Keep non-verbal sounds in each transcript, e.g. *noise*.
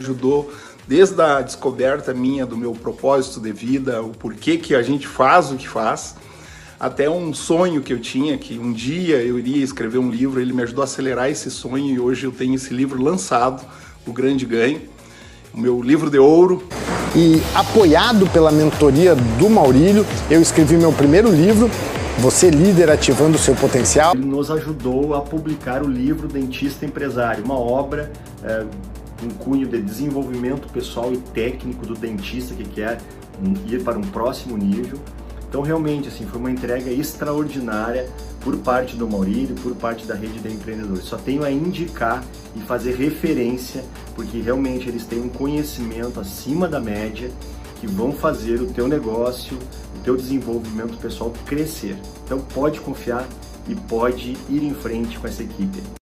ajudou desde a descoberta minha do meu propósito de vida, o porquê que a gente faz o que faz, até um sonho que eu tinha que um dia eu iria escrever um livro, ele me ajudou a acelerar esse sonho e hoje eu tenho esse livro lançado, O Grande Ganho, o meu livro de ouro. E apoiado pela mentoria do Maurílio, eu escrevi meu primeiro livro, Você Líder Ativando o Seu Potencial. Ele nos ajudou a publicar o livro Dentista Empresário, uma obra é, um cunho de desenvolvimento pessoal e técnico do dentista que quer ir para um próximo nível. Então, realmente, assim, foi uma entrega extraordinária por parte do Maurílio, por parte da rede de empreendedores. Só tenho a indicar e fazer referência, porque realmente eles têm um conhecimento acima da média que vão fazer o teu negócio, o teu desenvolvimento pessoal crescer. Então, pode confiar e pode ir em frente com essa equipe.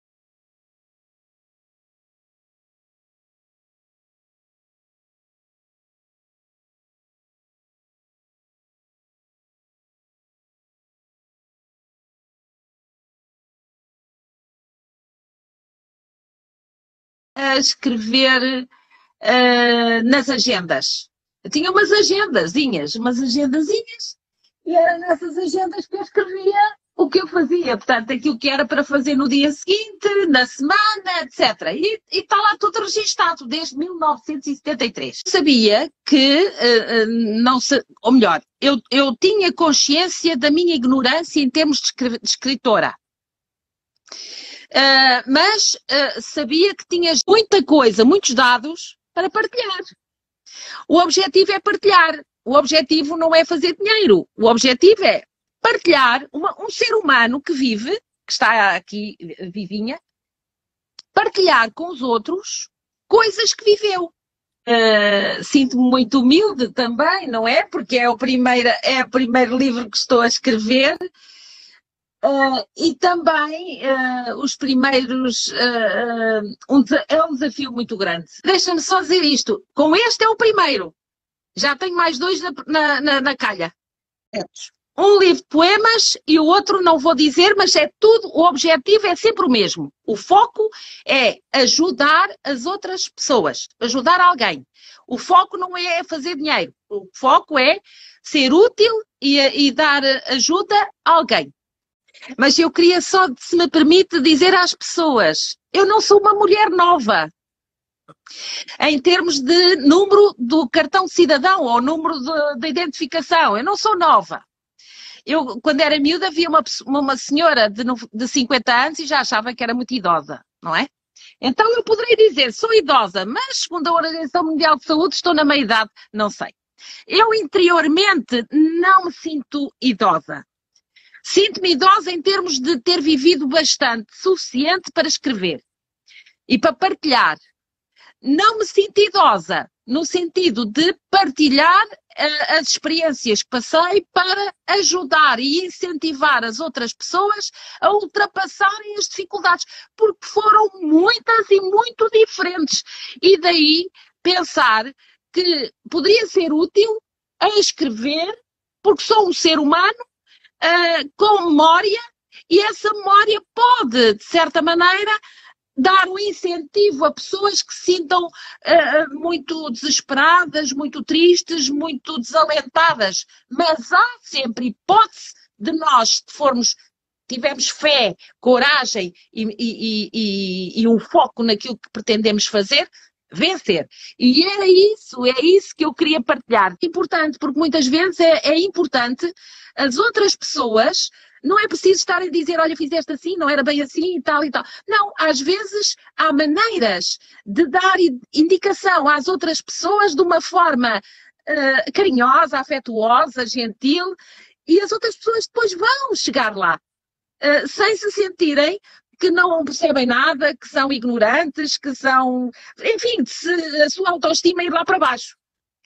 Escrever uh, nas agendas. Eu tinha umas agendazinhas, umas agendazinhas, e era nessas agendas que eu escrevia o que eu fazia, portanto, aquilo que era para fazer no dia seguinte, na semana, etc. E está lá tudo registado desde 1973. Sabia que, uh, uh, não se, ou melhor, eu, eu tinha consciência da minha ignorância em termos de, de escritora. Uh, mas uh, sabia que tinhas muita coisa, muitos dados para partilhar. O objetivo é partilhar. O objetivo não é fazer dinheiro. O objetivo é partilhar uma, um ser humano que vive, que está aqui vivinha, partilhar com os outros coisas que viveu. Uh, Sinto-me muito humilde também, não é? Porque é o, primeiro, é o primeiro livro que estou a escrever Uh, e também uh, os primeiros. Uh, um, é um desafio muito grande. Deixa-me só dizer isto: com este é o primeiro. Já tenho mais dois na, na, na, na calha. Um livro de poemas e o outro não vou dizer, mas é tudo. O objetivo é sempre o mesmo. O foco é ajudar as outras pessoas, ajudar alguém. O foco não é fazer dinheiro. O foco é ser útil e, e dar ajuda a alguém. Mas eu queria só, se me permite, dizer às pessoas: eu não sou uma mulher nova. Em termos de número do cartão cidadão ou número de identificação, eu não sou nova. Eu, quando era miúda, via uma, uma senhora de, de 50 anos e já achava que era muito idosa, não é? Então eu poderia dizer, sou idosa, mas segundo a Organização Mundial de Saúde estou na meia-idade, não sei. Eu interiormente não me sinto idosa. Sinto-me idosa em termos de ter vivido bastante, suficiente para escrever e para partilhar. Não me sinto idosa no sentido de partilhar uh, as experiências que passei para ajudar e incentivar as outras pessoas a ultrapassarem as dificuldades, porque foram muitas e muito diferentes. E daí pensar que poderia ser útil a escrever, porque sou um ser humano uh, com memória e essa memória pode, de certa maneira, dar um incentivo a pessoas que se sintam uh, muito desesperadas, muito tristes, muito desalentadas. Mas há sempre hipótese de nós, se formos, tivermos fé, coragem e, e, e, e um foco naquilo que pretendemos fazer, vencer. E é isso, é isso que eu queria partilhar. Importante, porque muitas vezes é, é importante as outras pessoas não é preciso estar a dizer, olha, fizeste assim, não era bem assim e tal e tal. Não, às vezes há maneiras de dar indicação às outras pessoas de uma forma uh, carinhosa, afetuosa, gentil, e as outras pessoas depois vão chegar lá, uh, sem se sentirem que não percebem nada, que são ignorantes, que são. Enfim, se a sua autoestima ir lá para baixo.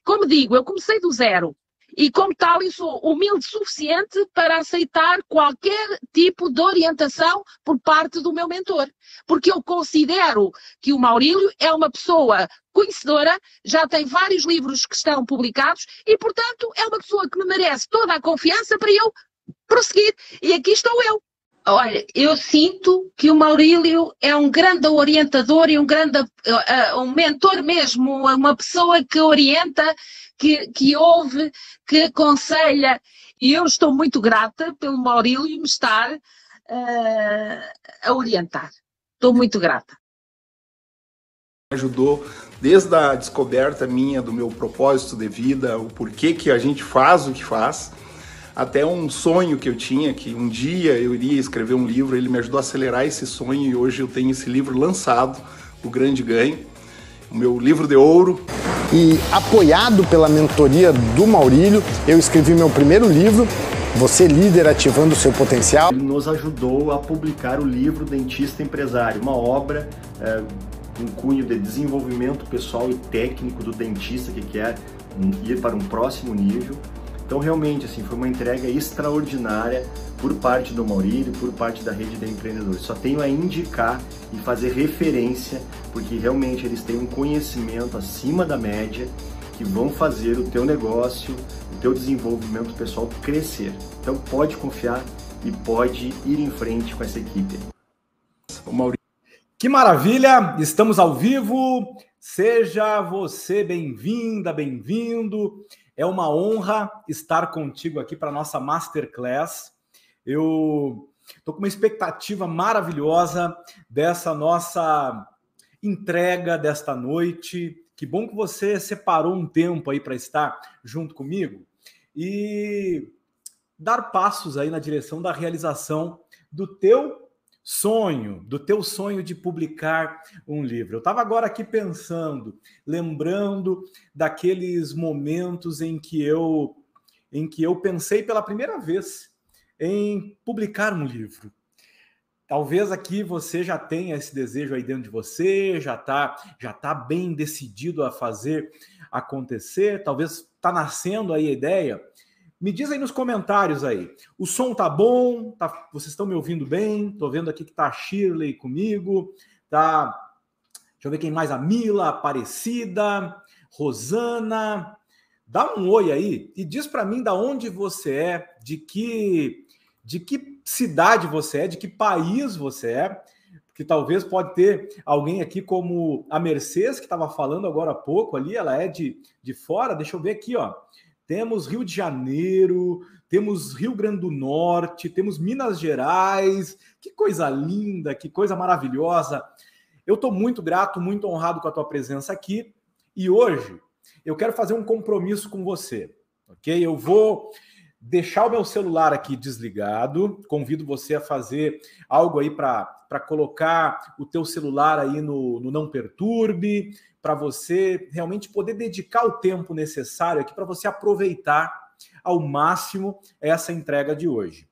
Como digo, eu comecei do zero. E, como tal, eu sou humilde o suficiente para aceitar qualquer tipo de orientação por parte do meu mentor. Porque eu considero que o Maurílio é uma pessoa conhecedora, já tem vários livros que estão publicados e, portanto, é uma pessoa que me merece toda a confiança para eu prosseguir. E aqui estou eu. Olha, eu sinto que o Maurílio é um grande orientador e um grande uh, um mentor mesmo, uma pessoa que orienta, que, que ouve, que aconselha. E eu estou muito grata pelo Maurílio me estar uh, a orientar. Estou muito grata. Ajudou desde a descoberta minha do meu propósito de vida, o porquê que a gente faz o que faz até um sonho que eu tinha, que um dia eu iria escrever um livro, ele me ajudou a acelerar esse sonho e hoje eu tenho esse livro lançado, O Grande Ganho, o meu livro de ouro. E apoiado pela mentoria do Maurílio, eu escrevi meu primeiro livro, Você Líder Ativando o Seu Potencial. Ele nos ajudou a publicar o livro Dentista Empresário, uma obra é, um cunho de desenvolvimento pessoal e técnico do dentista que quer ir para um próximo nível então realmente assim foi uma entrega extraordinária por parte do Maurílio, por parte da rede de empreendedores. Só tenho a indicar e fazer referência, porque realmente eles têm um conhecimento acima da média que vão fazer o teu negócio, o teu desenvolvimento pessoal crescer. Então pode confiar e pode ir em frente com essa equipe. Que maravilha! Estamos ao vivo. Seja você bem-vinda, bem-vindo. É uma honra estar contigo aqui para nossa masterclass. Eu estou com uma expectativa maravilhosa dessa nossa entrega desta noite. Que bom que você separou um tempo aí para estar junto comigo e dar passos aí na direção da realização do teu sonho, do teu sonho de publicar um livro. Eu estava agora aqui pensando, lembrando daqueles momentos em que eu em que eu pensei pela primeira vez em publicar um livro. Talvez aqui você já tenha esse desejo aí dentro de você, já está já tá bem decidido a fazer acontecer, talvez está nascendo aí a ideia me diz aí nos comentários aí. O som tá bom? Tá, vocês estão me ouvindo bem? Tô vendo aqui que tá a Shirley comigo. Tá. Deixa eu ver quem mais. A Mila, Aparecida, Rosana. Dá um oi aí e diz para mim da onde você é, de que de que cidade você é, de que país você é, porque talvez pode ter alguém aqui como a Mercedes que estava falando agora há pouco ali, ela é de, de fora. Deixa eu ver aqui, ó temos Rio de Janeiro, temos Rio Grande do Norte, temos Minas Gerais. Que coisa linda, que coisa maravilhosa. Eu estou muito grato, muito honrado com a tua presença aqui. E hoje eu quero fazer um compromisso com você, ok? Eu vou deixar o meu celular aqui desligado. Convido você a fazer algo aí para colocar o teu celular aí no, no não perturbe, para você realmente poder dedicar o tempo necessário aqui para você aproveitar ao máximo essa entrega de hoje.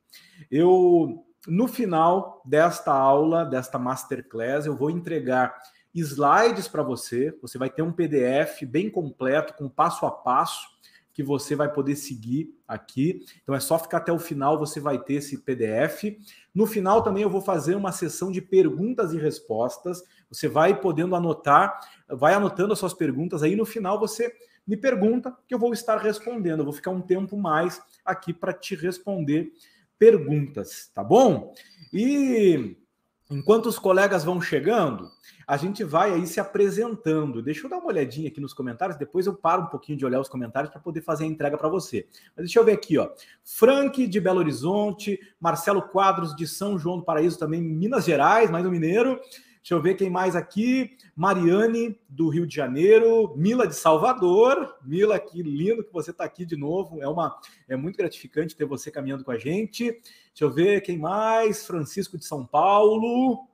Eu no final desta aula, desta masterclass, eu vou entregar slides para você. Você vai ter um PDF bem completo com passo a passo que você vai poder seguir aqui. Então é só ficar até o final, você vai ter esse PDF. No final também eu vou fazer uma sessão de perguntas e respostas. Você vai podendo anotar, vai anotando as suas perguntas aí no final você me pergunta que eu vou estar respondendo. Eu vou ficar um tempo mais aqui para te responder perguntas, tá bom? E enquanto os colegas vão chegando, a gente vai aí se apresentando. Deixa eu dar uma olhadinha aqui nos comentários, depois eu paro um pouquinho de olhar os comentários para poder fazer a entrega para você. Mas deixa eu ver aqui, ó. Frank de Belo Horizonte, Marcelo Quadros de São João do Paraíso, também Minas Gerais, mais um mineiro. Deixa eu ver quem mais aqui. Mariane, do Rio de Janeiro. Mila, de Salvador. Mila, que lindo que você está aqui de novo. É, uma, é muito gratificante ter você caminhando com a gente. Deixa eu ver quem mais. Francisco, de São Paulo.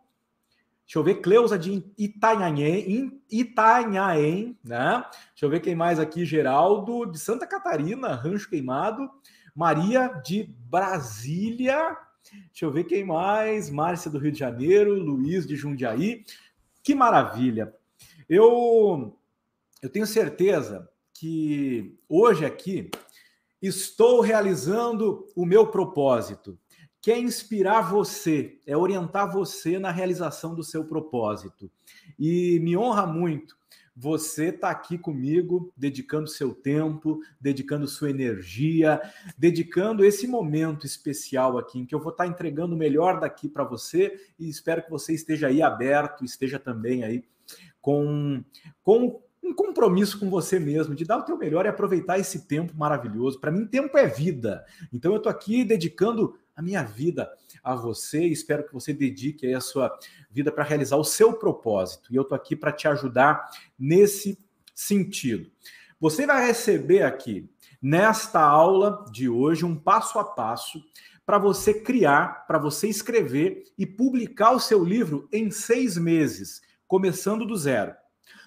Deixa eu ver, Cleusa de Itanhaém, Itanhaém, né? Deixa eu ver quem mais aqui, Geraldo de Santa Catarina, Rancho Queimado, Maria de Brasília, Deixa eu ver quem mais. Márcia do Rio de Janeiro, Luiz de Jundiaí. Que maravilha. Eu, eu tenho certeza que hoje aqui estou realizando o meu propósito, que é inspirar você, é orientar você na realização do seu propósito. E me honra muito você está aqui comigo, dedicando seu tempo, dedicando sua energia, dedicando esse momento especial aqui, em que eu vou estar tá entregando o melhor daqui para você e espero que você esteja aí aberto, esteja também aí com, com um compromisso com você mesmo, de dar o teu melhor e aproveitar esse tempo maravilhoso. Para mim, tempo é vida. Então, eu estou aqui dedicando a minha vida a você. Espero que você dedique a sua vida para realizar o seu propósito. E eu estou aqui para te ajudar nesse sentido. Você vai receber aqui, nesta aula de hoje, um passo a passo para você criar, para você escrever e publicar o seu livro em seis meses, começando do zero.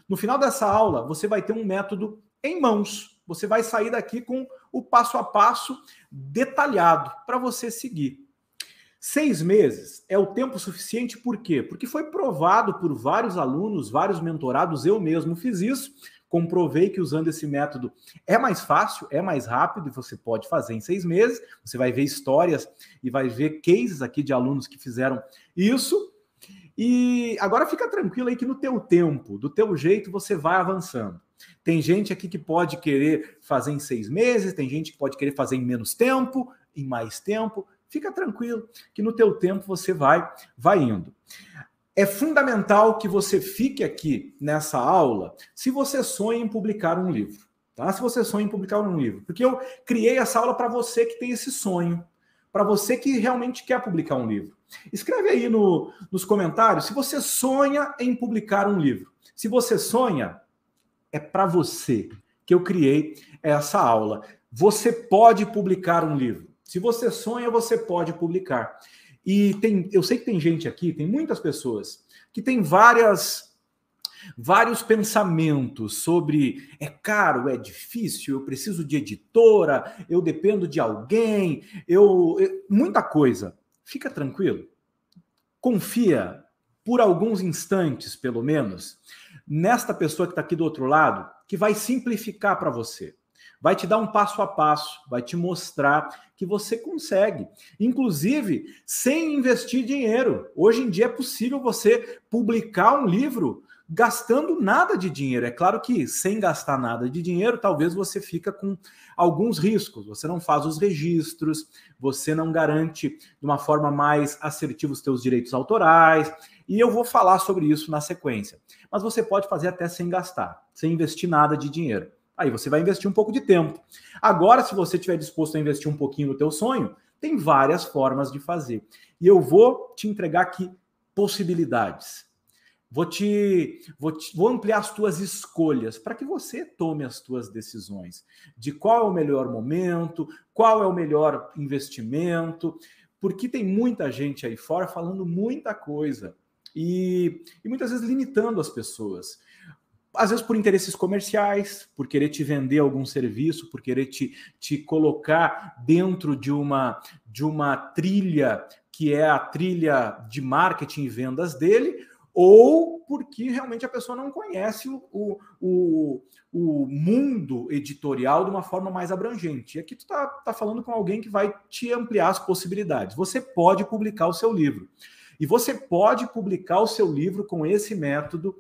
No final dessa aula, você vai ter um método em mãos. Você vai sair daqui com o passo a passo detalhado para você seguir. Seis meses é o tempo suficiente, por quê? Porque foi provado por vários alunos, vários mentorados, eu mesmo fiz isso, comprovei que usando esse método é mais fácil, é mais rápido e você pode fazer em seis meses. Você vai ver histórias e vai ver cases aqui de alunos que fizeram isso. E agora fica tranquilo aí que no teu tempo, do teu jeito, você vai avançando. Tem gente aqui que pode querer fazer em seis meses, tem gente que pode querer fazer em menos tempo, em mais tempo fica tranquilo que no teu tempo você vai vai indo. É fundamental que você fique aqui nessa aula se você sonha em publicar um livro, tá? Se você sonha em publicar um livro, porque eu criei essa aula para você que tem esse sonho, para você que realmente quer publicar um livro. Escreve aí no, nos comentários se você sonha em publicar um livro. Se você sonha, é para você que eu criei essa aula. Você pode publicar um livro. Se você sonha, você pode publicar. E tem, eu sei que tem gente aqui, tem muitas pessoas que tem várias vários pensamentos sobre é caro, é difícil, eu preciso de editora, eu dependo de alguém, eu, eu muita coisa. Fica tranquilo. Confia por alguns instantes, pelo menos, nesta pessoa que está aqui do outro lado, que vai simplificar para você vai te dar um passo a passo, vai te mostrar que você consegue, inclusive sem investir dinheiro. Hoje em dia é possível você publicar um livro gastando nada de dinheiro. É claro que sem gastar nada de dinheiro, talvez você fica com alguns riscos. Você não faz os registros, você não garante de uma forma mais assertiva os seus direitos autorais, e eu vou falar sobre isso na sequência. Mas você pode fazer até sem gastar, sem investir nada de dinheiro. Aí você vai investir um pouco de tempo. Agora, se você estiver disposto a investir um pouquinho no teu sonho, tem várias formas de fazer. E eu vou te entregar aqui possibilidades. Vou te, vou te vou ampliar as tuas escolhas para que você tome as tuas decisões de qual é o melhor momento, qual é o melhor investimento, porque tem muita gente aí fora falando muita coisa e, e muitas vezes limitando as pessoas. Às vezes por interesses comerciais, por querer te vender algum serviço, por querer te, te colocar dentro de uma, de uma trilha que é a trilha de marketing e vendas dele, ou porque realmente a pessoa não conhece o, o, o mundo editorial de uma forma mais abrangente. E aqui tu está tá falando com alguém que vai te ampliar as possibilidades. Você pode publicar o seu livro. E você pode publicar o seu livro com esse método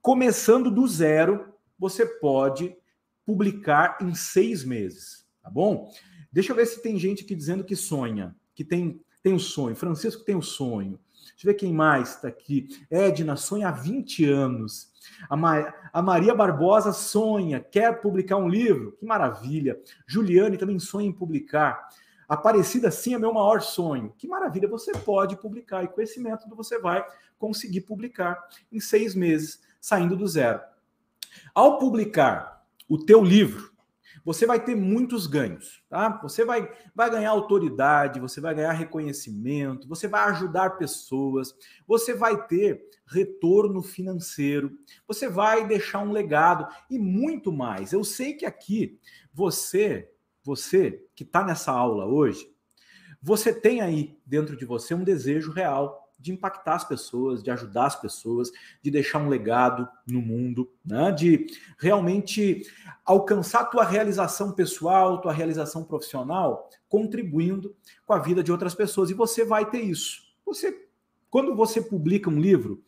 começando do zero, você pode publicar em seis meses, tá bom? Deixa eu ver se tem gente aqui dizendo que sonha, que tem, tem o um sonho. Francisco tem o um sonho. Deixa eu ver quem mais está aqui. Edna sonha há 20 anos. A, Ma a, Maria Barbosa sonha, quer publicar um livro. Que maravilha. Juliane também sonha em publicar. Aparecida, sim, é meu maior sonho. Que maravilha, você pode publicar. E com esse método você vai conseguir publicar em seis meses saindo do zero. Ao publicar o teu livro, você vai ter muitos ganhos, tá? Você vai, vai ganhar autoridade, você vai ganhar reconhecimento, você vai ajudar pessoas, você vai ter retorno financeiro, você vai deixar um legado e muito mais. Eu sei que aqui você, você que está nessa aula hoje, você tem aí dentro de você um desejo real de impactar as pessoas, de ajudar as pessoas, de deixar um legado no mundo, né? de realmente alcançar tua realização pessoal, tua realização profissional, contribuindo com a vida de outras pessoas. E você vai ter isso. Você, quando você publica um livro,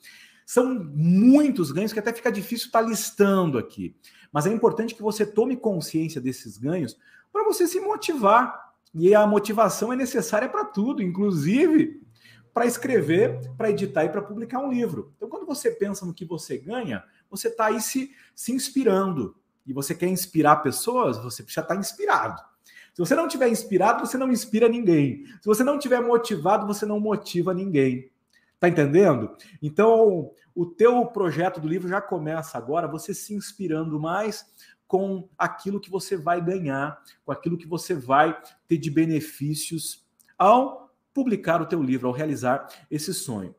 São muitos ganhos que até fica difícil estar tá listando aqui. Mas é importante que você tome consciência desses ganhos para você se motivar. E a motivação é necessária para tudo, inclusive para escrever, para editar e para publicar um livro. Então, quando você pensa no que você ganha, você está aí se, se inspirando. E você quer inspirar pessoas, você já está inspirado. Se você não tiver inspirado, você não inspira ninguém. Se você não tiver motivado, você não motiva ninguém. Tá entendendo? Então, o teu projeto do livro já começa agora, você se inspirando mais com aquilo que você vai ganhar, com aquilo que você vai ter de benefícios ao publicar o teu livro, ao realizar esse sonho.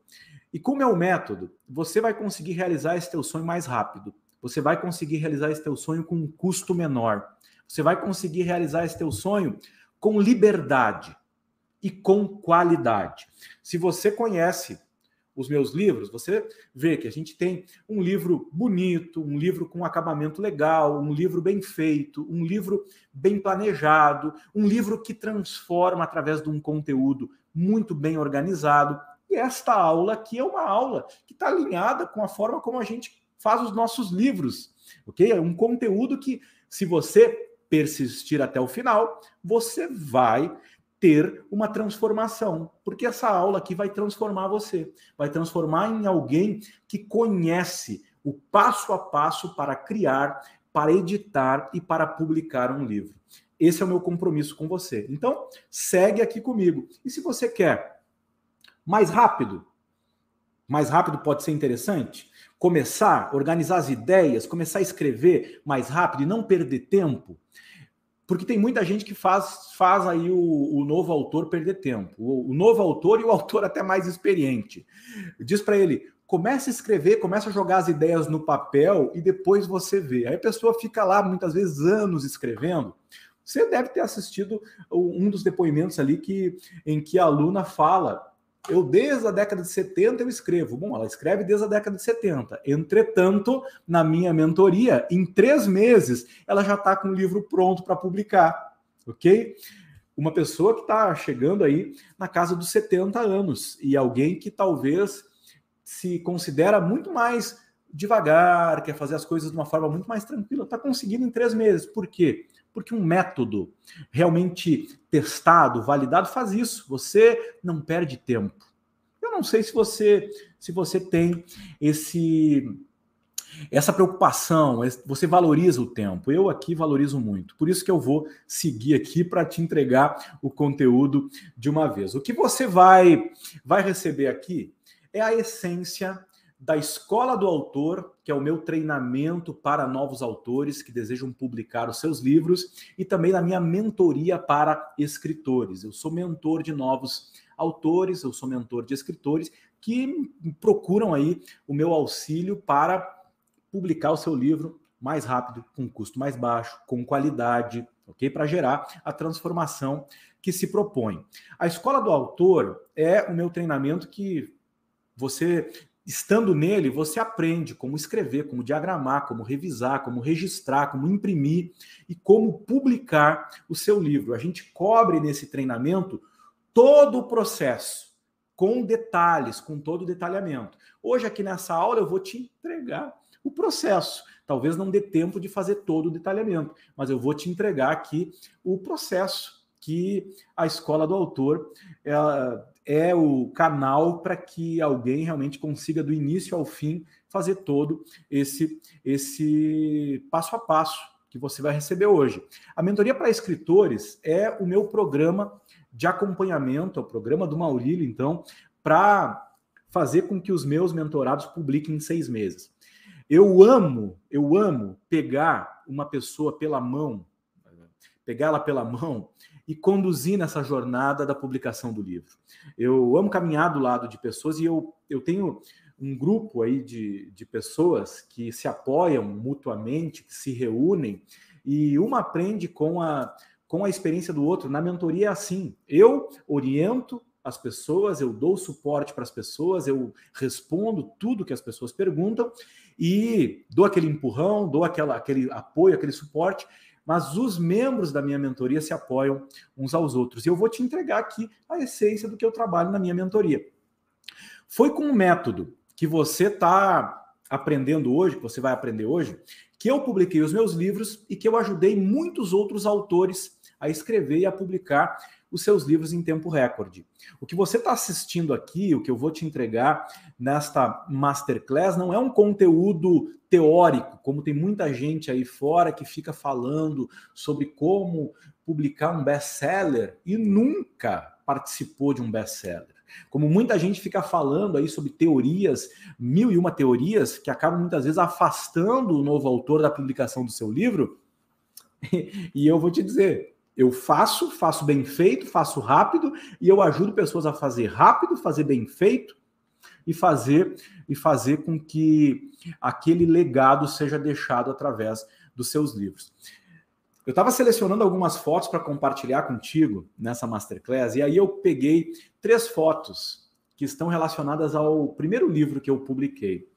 E como é o método, você vai conseguir realizar esse teu sonho mais rápido. Você vai conseguir realizar esse teu sonho com um custo menor. Você vai conseguir realizar esse teu sonho com liberdade e com qualidade. Se você conhece os meus livros, você vê que a gente tem um livro bonito, um livro com acabamento legal, um livro bem feito, um livro bem planejado, um livro que transforma através de um conteúdo muito bem organizado. E esta aula aqui é uma aula que está alinhada com a forma como a gente faz os nossos livros, ok? É um conteúdo que, se você persistir até o final, você vai ter uma transformação, porque essa aula aqui vai transformar você, vai transformar em alguém que conhece o passo a passo para criar, para editar e para publicar um livro. Esse é o meu compromisso com você. Então, segue aqui comigo. E se você quer mais rápido, mais rápido pode ser interessante, começar, organizar as ideias, começar a escrever mais rápido e não perder tempo, porque tem muita gente que faz, faz aí o, o novo autor perder tempo. O, o, novo autor e o *laughs* autor até mais experiente. Diz para ele: comece a escrever, comece a jogar as ideias no papel e depois você vê. Aí a pessoa fica lá muitas vezes anos escrevendo. Você deve ter assistido um dos depoimentos ali que, em que a aluna fala eu desde a década de 70 eu escrevo. Bom, ela escreve desde a década de 70. Entretanto, na minha mentoria, em três meses, ela já está com o livro pronto para publicar, ok? Uma pessoa que está chegando aí na casa dos 70 anos e alguém que talvez se considera muito mais devagar, quer fazer as coisas de uma forma muito mais tranquila, está conseguindo em três meses. Por quê? Porque um método realmente testado, validado, faz isso. Você não perde tempo. Eu não sei se você se você tem esse essa preocupação, você valoriza o tempo. Eu aqui valorizo muito. Por isso que eu vou seguir aqui para te entregar o conteúdo de uma vez. O que você vai vai receber aqui é a essência da Escola do Autor, que é o meu treinamento para novos autores que desejam publicar os seus livros, e também da minha mentoria para escritores. Eu sou mentor de novos autores, eu sou mentor de escritores que procuram aí o meu auxílio para publicar o seu livro mais rápido, com custo mais baixo, com qualidade, ok? Para gerar a transformação que se propõe. A Escola do Autor é o meu treinamento que você estando nele, você aprende como escrever, como diagramar, como revisar, como registrar, como imprimir e como publicar o seu livro. A gente cobre nesse treinamento todo o processo, com detalhes, com todo o detalhamento. Hoje, aqui nessa aula, eu vou te entregar o processo. Talvez não dê tempo de fazer todo o detalhamento, mas eu vou te entregar aqui o processo que a escola do autor ela, é o canal para que alguém realmente consiga, do início ao fim, fazer todo esse, esse passo a passo que você vai receber hoje. A mentoria para escritores é o meu programa de acompanhamento, é o programa do Maurílio, então, para fazer com que os meus mentorados publiquem em seis meses. Eu amo, eu amo pegar uma pessoa pela mão, pegar ela pela mão e conduzir nessa jornada da publicação do livro. Eu amo caminhar do lado de pessoas e eu, eu tenho um grupo aí de, de pessoas que se apoiam mutuamente, que se reúnem e uma aprende com a, com a experiência do outro. Na mentoria é assim: eu oriento as pessoas, eu dou suporte para as pessoas, eu respondo tudo que as pessoas perguntam e dou aquele empurrão, dou aquela, aquele apoio, aquele suporte mas os membros da minha mentoria se apoiam uns aos outros. E eu vou te entregar aqui a essência do que eu trabalho na minha mentoria. Foi com um método que você está aprendendo hoje, que você vai aprender hoje, que eu publiquei os meus livros e que eu ajudei muitos outros autores a escrever e a publicar os seus livros em tempo recorde. O que você está assistindo aqui, o que eu vou te entregar nesta masterclass, não é um conteúdo teórico, como tem muita gente aí fora que fica falando sobre como publicar um best-seller e nunca participou de um best-seller. Como muita gente fica falando aí sobre teorias, mil e uma teorias, que acabam muitas vezes afastando o novo autor da publicação do seu livro. *laughs* E eu vou te dizer, eu faço, faço bem feito, faço rápido e eu ajudo pessoas a fazer rápido, fazer bem feito e fazer e fazer com que aquele legado seja deixado através dos seus livros. Eu estava selecionando algumas fotos para compartilhar contigo nessa masterclass e aí eu peguei três fotos que estão relacionadas ao primeiro livro que eu publiquei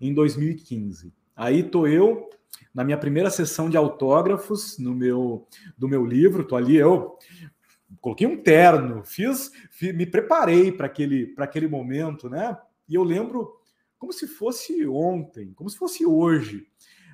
em 2015. Aí tô eu na minha primeira sessão de autógrafos no meu do meu livro, tô ali eu coloquei um terno, fiz, fiz me preparei para aquele para aquele momento, né? E eu lembro como se fosse ontem, como se fosse hoje,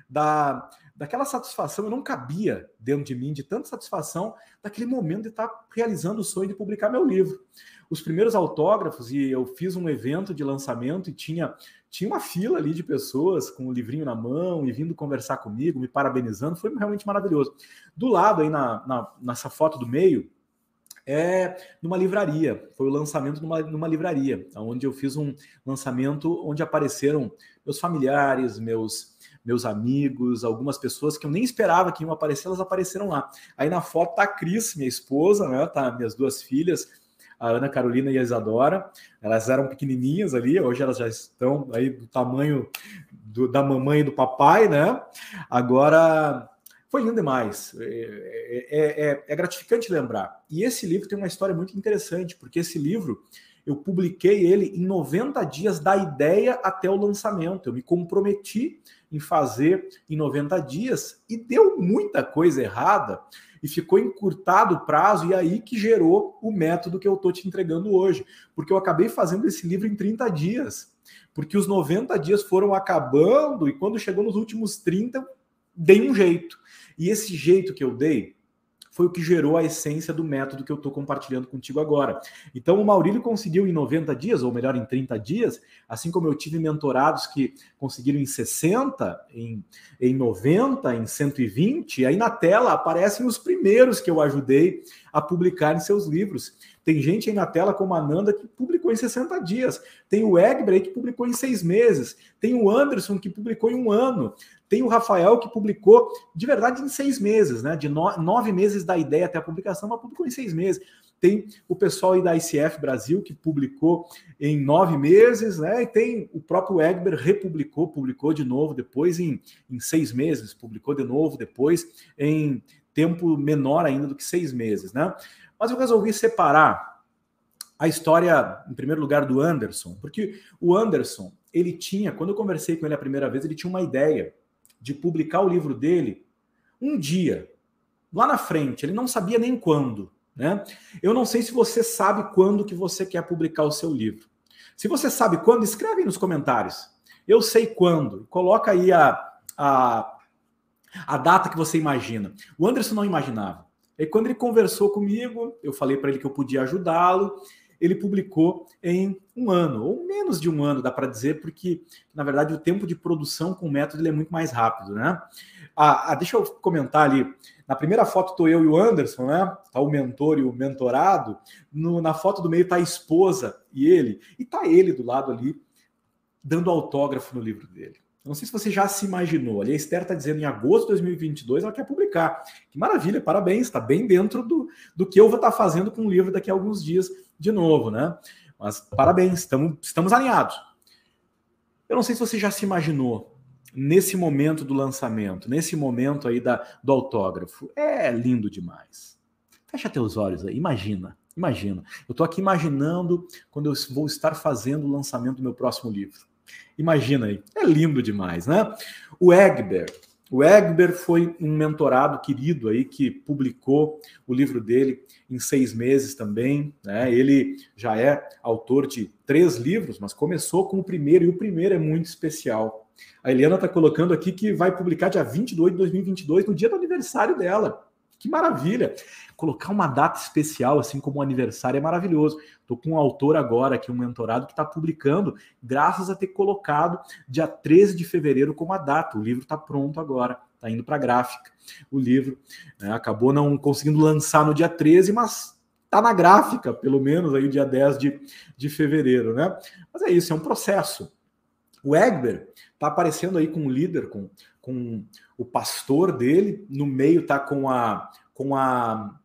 da daquela satisfação, eu não cabia dentro de mim de tanta satisfação daquele momento de estar realizando o sonho de publicar meu livro. Os primeiros autógrafos, e eu fiz um evento de lançamento e tinha tinha uma fila ali de pessoas com o livrinho na mão e vindo conversar comigo, me parabenizando, foi realmente maravilhoso. Do lado aí na, na nessa foto do meio, é numa livraria. Foi o lançamento numa, numa livraria, onde eu fiz um lançamento onde apareceram meus familiares, meus meus amigos, algumas pessoas que eu nem esperava que iam aparecer, elas apareceram lá. Aí na foto tá a Cris, minha esposa, né? Tá minhas duas filhas, a Ana Carolina e a Isadora. Elas eram pequenininhas ali, hoje elas já estão aí do tamanho do, da mamãe e do papai, né? Agora foi lindo demais. É, é, é, é, gratificante lembrar. E esse livro tem uma história muito interessante, porque esse livro eu publiquei ele em 90 dias da ideia até o lançamento. Eu me comprometi em fazer em 90 dias e deu muita coisa errada e ficou encurtado o prazo, e aí que gerou o método que eu estou te entregando hoje. Porque eu acabei fazendo esse livro em 30 dias. Porque os 90 dias foram acabando, e quando chegou nos últimos 30, dei um jeito. E esse jeito que eu dei foi o que gerou a essência do método que eu estou compartilhando contigo agora. Então, o Maurílio conseguiu em 90 dias, ou melhor, em 30 dias, assim como eu tive mentorados que conseguiram em 60, em, em 90, em 120, e aí na tela aparecem os primeiros que eu ajudei a publicar em seus livros. Tem gente aí na tela como a Nanda que publicou em 60 dias. Tem o Egbre que publicou em seis meses. Tem o Anderson que publicou em um ano. Tem o Rafael que publicou de verdade em seis meses, né? De no, nove meses da ideia até a publicação, mas publicou em seis meses. Tem o pessoal aí da ICF Brasil que publicou em nove meses, né? E tem o próprio Egber republicou, publicou de novo depois em, em seis meses, publicou de novo depois em tempo menor ainda do que seis meses, né? Mas eu resolvi separar a história, em primeiro lugar, do Anderson, porque o Anderson, ele tinha, quando eu conversei com ele a primeira vez, ele tinha uma ideia de publicar o livro dele um dia, lá na frente, ele não sabia nem quando, né? Eu não sei se você sabe quando que você quer publicar o seu livro. Se você sabe quando, escreve aí nos comentários. Eu sei quando. Coloca aí a, a, a data que você imagina. O Anderson não imaginava. E quando ele conversou comigo, eu falei para ele que eu podia ajudá-lo ele publicou em um ano, ou menos de um ano, dá para dizer, porque, na verdade, o tempo de produção com o método é muito mais rápido, né? Ah, ah, deixa eu comentar ali. Na primeira foto estou eu e o Anderson, né? Tá o mentor e o mentorado. No, na foto do meio está a esposa e ele. E tá ele do lado ali, dando autógrafo no livro dele. Não sei se você já se imaginou. Ali a Esther está dizendo em agosto de 2022 ela quer publicar. Que maravilha, parabéns. Está bem dentro do, do que eu vou estar tá fazendo com o livro daqui a alguns dias de novo, né? Mas parabéns, estamos, estamos alinhados. Eu não sei se você já se imaginou nesse momento do lançamento, nesse momento aí da, do autógrafo. É lindo demais. Fecha teus olhos aí, imagina, imagina. Eu estou aqui imaginando quando eu vou estar fazendo o lançamento do meu próximo livro. Imagina aí, é lindo demais, né? O Egbert, O Egber foi um mentorado querido aí que publicou o livro dele em seis meses também. Né? Ele já é autor de três livros, mas começou com o primeiro, e o primeiro é muito especial. A Eliana está colocando aqui que vai publicar dia 22 de 2022, no dia do aniversário dela. Que maravilha! Colocar uma data especial, assim como um aniversário, é maravilhoso. Estou com um autor agora, aqui, um mentorado, que está publicando, graças a ter colocado dia 13 de fevereiro como a data. O livro está pronto agora, está indo para a gráfica. O livro né, acabou não conseguindo lançar no dia 13, mas está na gráfica, pelo menos aí dia 10 de, de fevereiro, né? Mas é isso, é um processo. O Egber está aparecendo aí com o líder, com, com o pastor dele, no meio tá com a com a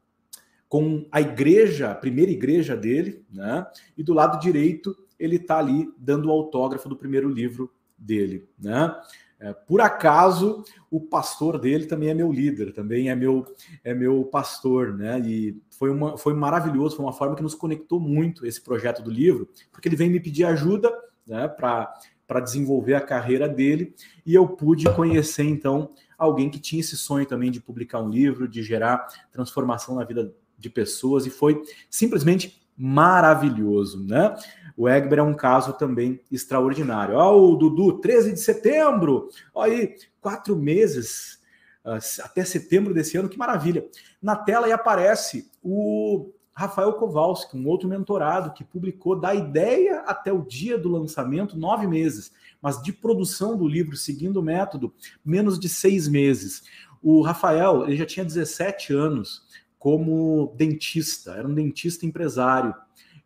com a igreja, a primeira igreja dele, né? E do lado direito ele tá ali dando o autógrafo do primeiro livro dele, né? É, por acaso o pastor dele também é meu líder, também é meu é meu pastor, né? E foi uma foi maravilhoso, foi uma forma que nos conectou muito esse projeto do livro, porque ele vem me pedir ajuda, né? Para para desenvolver a carreira dele e eu pude conhecer então alguém que tinha esse sonho também de publicar um livro, de gerar transformação na vida de pessoas e foi simplesmente maravilhoso, né? O Egber é um caso também extraordinário. Ó, o Dudu, 13 de setembro, ó aí, quatro meses uh, até setembro desse ano, que maravilha. Na tela aí aparece o Rafael Kowalski, um outro mentorado que publicou da ideia até o dia do lançamento nove meses, mas de produção do livro seguindo o método menos de seis meses. O Rafael ele já tinha 17 anos como dentista, era um dentista empresário.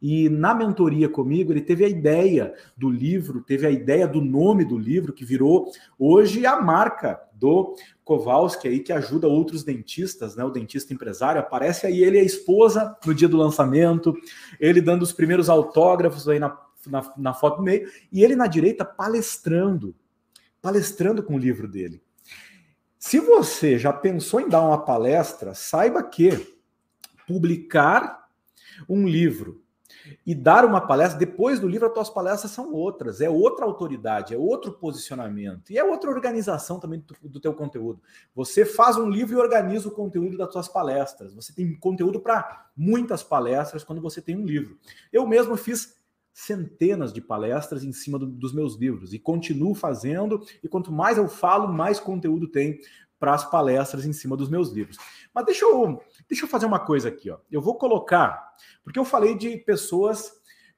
E na mentoria comigo, ele teve a ideia do livro, teve a ideia do nome do livro, que virou hoje a marca do Kowalski aí, que ajuda outros dentistas, né? O dentista empresário. Aparece aí ele e a esposa no dia do lançamento, ele dando os primeiros autógrafos aí na, na, na foto do meio, e ele na direita palestrando, palestrando com o livro dele. Se você já pensou em dar uma palestra, saiba que publicar um livro e dar uma palestra, depois do livro, as tuas palestras são outras, é outra autoridade, é outro posicionamento e é outra organização também do, do teu conteúdo. Você faz um livro e organiza o conteúdo das tuas palestras. Você tem conteúdo para muitas palestras quando você tem um livro. Eu mesmo fiz centenas de palestras em cima do, dos meus livros e continuo fazendo. E quanto mais eu falo, mais conteúdo tem para as palestras em cima dos meus livros. Mas deixa eu, deixa eu fazer uma coisa aqui. Ó. Eu vou colocar, porque eu falei de pessoas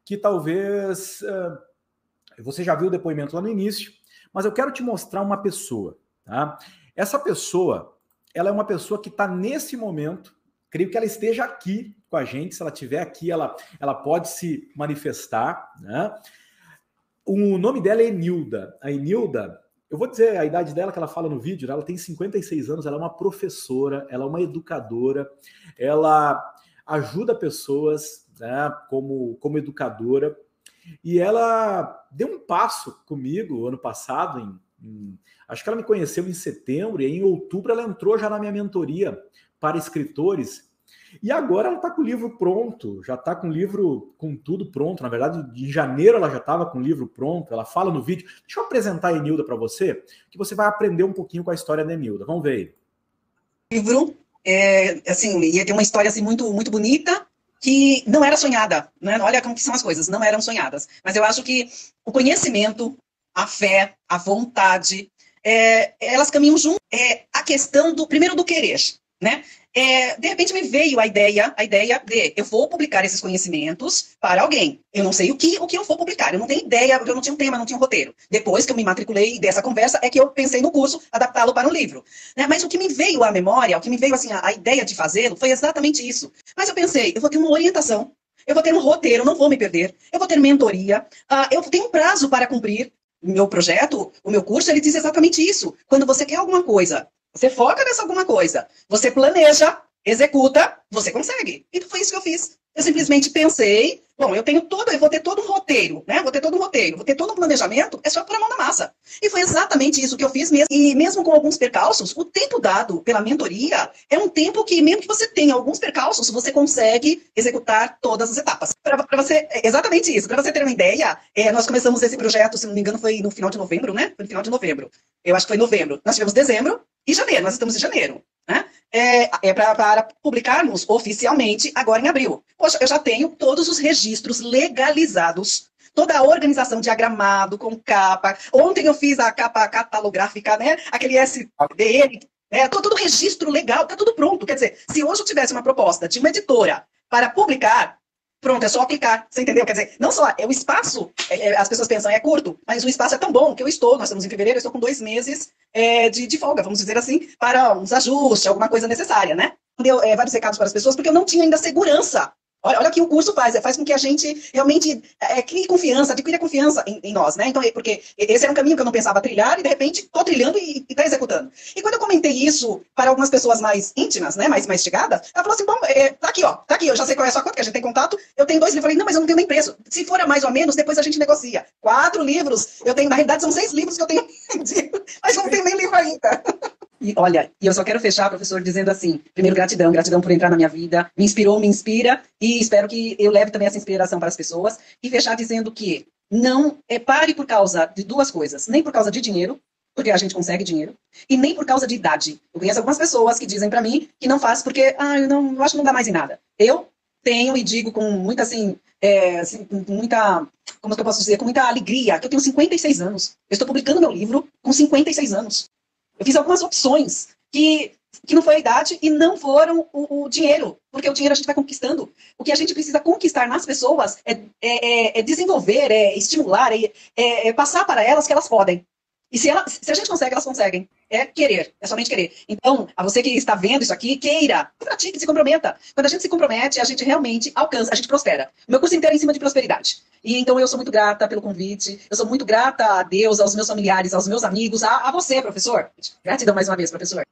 que talvez uh, você já viu o depoimento lá no início, mas eu quero te mostrar uma pessoa. Tá? Essa pessoa, ela é uma pessoa que está nesse momento, creio que ela esteja aqui com a gente. Se ela estiver aqui, ela, ela pode se manifestar. Né? O nome dela é Enilda. A Enilda, eu vou dizer a idade dela que ela fala no vídeo, né? ela tem 56 anos, ela é uma professora, ela é uma educadora, ela ajuda pessoas né, como, como educadora. E ela deu um passo comigo ano passado, em, em, acho que ela me conheceu em setembro, e em outubro ela entrou já na minha mentoria para escritores e agora ela está com o livro pronto, já está com o livro com tudo pronto. Na verdade, em janeiro ela já estava com o livro pronto. Ela fala no vídeo. Deixa eu apresentar a Enilda para você, que você vai aprender um pouquinho com a história da Enilda. Vamos ver aí. Livro, é, assim, ia ter uma história assim, muito, muito bonita, que não era sonhada. Né? Olha como que são as coisas, não eram sonhadas. Mas eu acho que o conhecimento, a fé, a vontade, é, elas caminham junto. É, a questão do, primeiro, do querer. Né? é, de repente me veio a ideia, a ideia de eu vou publicar esses conhecimentos para alguém. Eu não sei o que, o que eu vou publicar. Eu não tenho ideia, eu não tinha um tema, não tinha um roteiro. Depois que eu me matriculei dessa conversa, é que eu pensei no curso, adaptá-lo para um livro. Né? Mas o que me veio à memória, o que me veio assim, a, a ideia de fazê-lo, foi exatamente isso. Mas eu pensei, eu vou ter uma orientação, eu vou ter um roteiro, não vou me perder, eu vou ter mentoria, uh, eu tenho um prazo para cumprir. Meu projeto, o meu curso, ele diz exatamente isso. Quando você quer alguma coisa você foca nessa alguma coisa. Você planeja, executa, você consegue. Então foi isso que eu fiz. Eu simplesmente pensei, Bom, eu tenho todo, eu vou ter todo um roteiro, né? Vou ter todo um roteiro, vou ter todo um planejamento, é só pôr a mão na massa. E foi exatamente isso que eu fiz mesmo. E mesmo com alguns percalços, o tempo dado pela mentoria é um tempo que, mesmo que você tenha alguns percalços, você consegue executar todas as etapas. Para você, é exatamente isso. Para você ter uma ideia, é, nós começamos esse projeto, se não me engano, foi no final de novembro, né? Foi no final de novembro. Eu acho que foi novembro. Nós tivemos dezembro e janeiro. Nós estamos em janeiro, né? é, é para publicarmos oficialmente agora em abril. Poxa, eu já tenho todos os registros legalizados toda a organização diagramado com capa. Ontem eu fiz a capa catalográfica, né? Aquele SDN, né? todo o registro legal, tá tudo pronto. Quer dizer, se hoje eu tivesse uma proposta de uma editora para publicar, Pronto, é só clicar, você entendeu? Quer dizer, não só é o espaço, é, é, as pessoas pensam é curto, mas o espaço é tão bom que eu estou, nós estamos em fevereiro, eu estou com dois meses é, de, de, folga, vamos dizer assim, para uns ajustes, alguma coisa necessária, né? Deu é, vários recados para as pessoas, porque eu não tinha ainda segurança Olha, olha o que o curso faz, é, faz com que a gente realmente é, crie confiança, adquira confiança em, em, nós, né? Então, é porque esse era um caminho que eu não pensava trilhar e de repente estou trilhando e está executando. E quando eu comentei isso para algumas pessoas mais íntimas, né, mais, mais chegadas, ela falou assim, bom, é, tá aqui, ó, tá aqui, eu já sei qual é a sua conta, que a gente tem contato, eu tenho dois livros. Eu falei, não, mas eu não tenho nem preço. Se for a mais ou menos, depois a gente negocia. Quatro livros, eu tenho, na realidade são seis livros que eu tenho *laughs* vendido, mas não tenho nem livro ainda. *laughs* E olha, e eu só quero fechar, professor, dizendo assim: primeiro, gratidão, gratidão por entrar na minha vida, me inspirou, me inspira, e espero que eu leve também essa inspiração para as pessoas. E fechar dizendo que não é, pare por causa de duas coisas: nem por causa de dinheiro, porque a gente consegue dinheiro, e nem por causa de idade. Eu conheço algumas pessoas que dizem para mim que não faz porque, ah, eu, não, eu acho que não dá mais em nada. Eu tenho e digo com muita, assim, é, assim, muita, como é que eu posso dizer, com muita alegria, que eu tenho 56 anos. Eu estou publicando meu livro com 56 anos. Eu fiz algumas opções que, que não foi a idade e não foram o, o, dinheiro, porque o dinheiro a gente vai conquistando. O que a gente precisa conquistar nas pessoas é, é, é, é desenvolver, é estimular, é, é, é passar para elas que elas podem. E se, ela, se a gente consegue, elas conseguem. É querer, é somente querer. Então, a você que está vendo isso aqui, queira, pratique, se comprometa. Quando a gente se compromete, a gente realmente alcança, a gente prospera. O meu curso inteiro é em cima de prosperidade. E então eu sou muito grata pelo convite, eu sou muito grata a Deus, aos meus familiares, aos meus amigos, a, a você, professor. Gratidão mais uma vez, professor.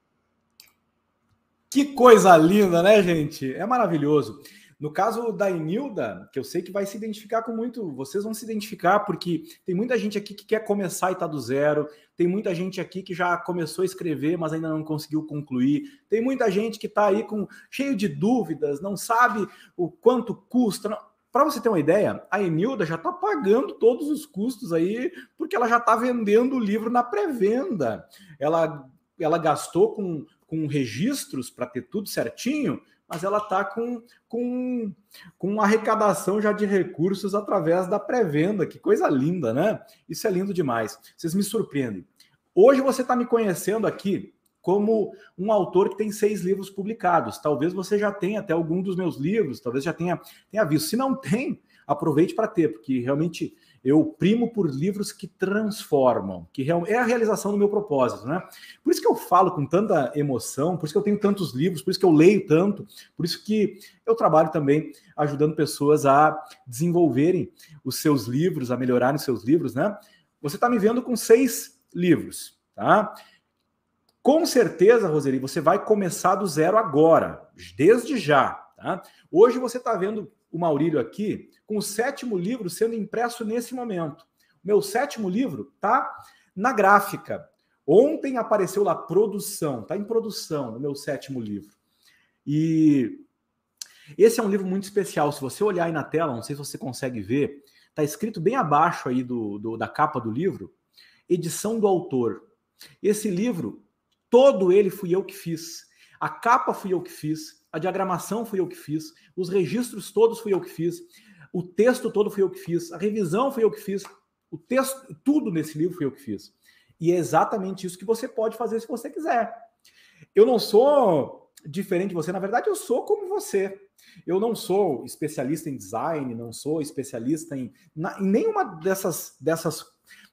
Que coisa linda, né, gente? É maravilhoso. No caso da Enilda, que eu sei que vai se identificar com muito, vocês vão se identificar porque tem muita gente aqui que quer começar e tá do zero, tem muita gente aqui que já começou a escrever, mas ainda não conseguiu concluir, tem muita gente que está aí com cheio de dúvidas, não sabe o quanto custa. Para você ter uma ideia, a Enilda já está pagando todos os custos aí, porque ela já está vendendo o livro na pré-venda. Ela, ela gastou com, com registros para ter tudo certinho, mas ela está com, com, com uma arrecadação já de recursos através da pré-venda. Que coisa linda, né? Isso é lindo demais. Vocês me surpreendem. Hoje você está me conhecendo aqui como um autor que tem seis livros publicados. Talvez você já tenha até algum dos meus livros, talvez já tenha, tenha visto. Se não tem, aproveite para ter, porque realmente eu primo por livros que transformam, que é a realização do meu propósito, né? Por isso que eu falo com tanta emoção, por isso que eu tenho tantos livros, por isso que eu leio tanto, por isso que eu trabalho também ajudando pessoas a desenvolverem os seus livros, a melhorarem os seus livros, né? Você está me vendo com seis livros, tá? Com certeza, Roseli, você vai começar do zero agora, desde já, tá? Hoje você está vendo o Maurílio aqui com o sétimo livro sendo impresso nesse momento. O meu sétimo livro está na gráfica. Ontem apareceu lá produção, está em produção o meu sétimo livro. E esse é um livro muito especial. Se você olhar aí na tela, não sei se você consegue ver, está escrito bem abaixo aí do, do, da capa do livro, edição do autor. Esse livro, todo ele fui eu que fiz. A capa fui eu que fiz, a diagramação fui eu que fiz, os registros todos fui eu que fiz. O texto todo fui eu que fiz, a revisão fui eu que fiz, o texto, tudo nesse livro fui eu que fiz. E é exatamente isso que você pode fazer se você quiser. Eu não sou diferente de você, na verdade, eu sou como você. Eu não sou especialista em design, não sou especialista em, na, em nenhuma dessas, dessas,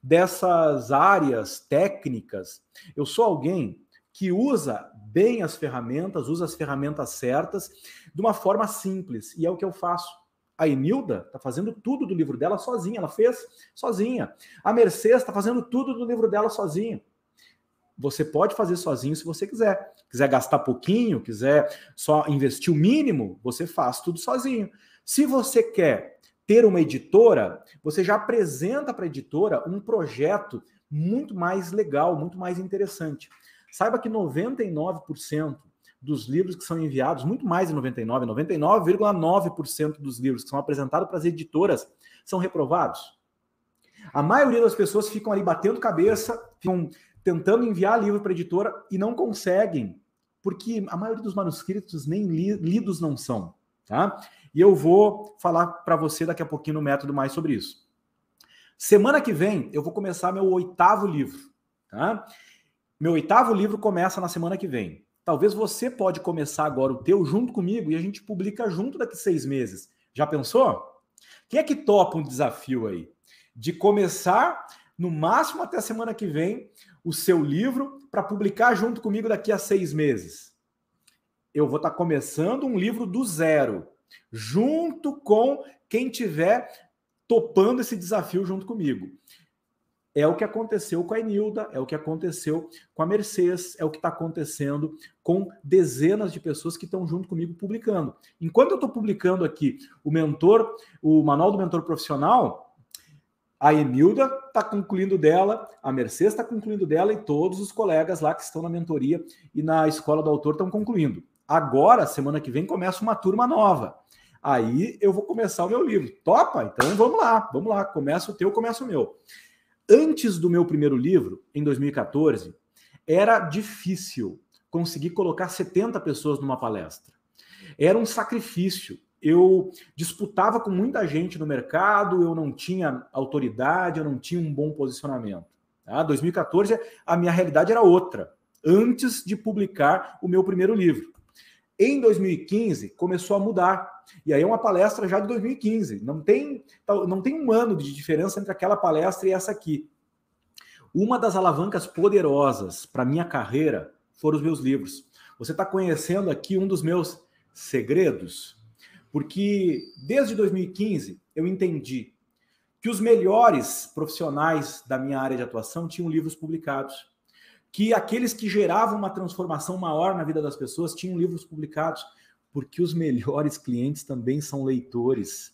dessas áreas técnicas. Eu sou alguém que usa bem as ferramentas, usa as ferramentas certas de uma forma simples, e é o que eu faço. A Enilda está fazendo tudo do livro dela sozinha, ela fez sozinha. A Mercedes está fazendo tudo do livro dela sozinha. Você pode fazer sozinho se você quiser. Quiser gastar pouquinho, quiser só investir o mínimo, você faz tudo sozinho. Se você quer ter uma editora, você já apresenta para a editora um projeto muito mais legal, muito mais interessante. Saiba que 99% dos livros que são enviados, muito mais de 99, 99,9% dos livros que são apresentados para as editoras são reprovados. A maioria das pessoas ficam ali batendo cabeça, ficam tentando enviar livro para a editora e não conseguem, porque a maioria dos manuscritos nem li lidos não são, tá? E eu vou falar para você daqui a pouquinho no método mais sobre isso. Semana que vem eu vou começar meu oitavo livro, tá? Meu oitavo livro começa na semana que vem. Talvez você pode começar agora o teu junto comigo e a gente publica junto daqui seis meses. Já pensou? Quem é que topa um desafio aí? De começar no máximo até a semana que vem o seu livro para publicar junto comigo daqui a seis meses. Eu vou estar tá começando um livro do zero, junto com quem tiver topando esse desafio junto comigo. É o que aconteceu com a Enilda, é o que aconteceu com a Mercedes, é o que está acontecendo com dezenas de pessoas que estão junto comigo publicando. Enquanto eu estou publicando aqui o mentor, o manual do mentor profissional, a Enilda está concluindo dela, a Mercedes está concluindo dela e todos os colegas lá que estão na mentoria e na escola do autor estão concluindo. Agora, semana que vem, começa uma turma nova. Aí eu vou começar o meu livro. Topa? Então vamos lá, vamos lá. Começa o teu, começa o meu. Antes do meu primeiro livro, em 2014, era difícil conseguir colocar 70 pessoas numa palestra. Era um sacrifício. Eu disputava com muita gente no mercado, eu não tinha autoridade, eu não tinha um bom posicionamento. Tá? 2014, a minha realidade era outra, antes de publicar o meu primeiro livro. Em 2015, começou a mudar. E aí é uma palestra já de 2015. Não tem, não tem um ano de diferença entre aquela palestra e essa aqui. Uma das alavancas poderosas para minha carreira foram os meus livros. Você está conhecendo aqui um dos meus segredos, porque desde 2015 eu entendi que os melhores profissionais da minha área de atuação tinham livros publicados que aqueles que geravam uma transformação maior na vida das pessoas tinham livros publicados, porque os melhores clientes também são leitores.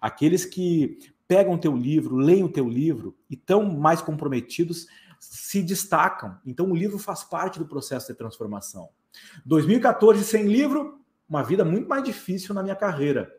Aqueles que pegam teu livro, leem o teu livro e estão mais comprometidos se destacam. Então o livro faz parte do processo de transformação. 2014 sem livro, uma vida muito mais difícil na minha carreira.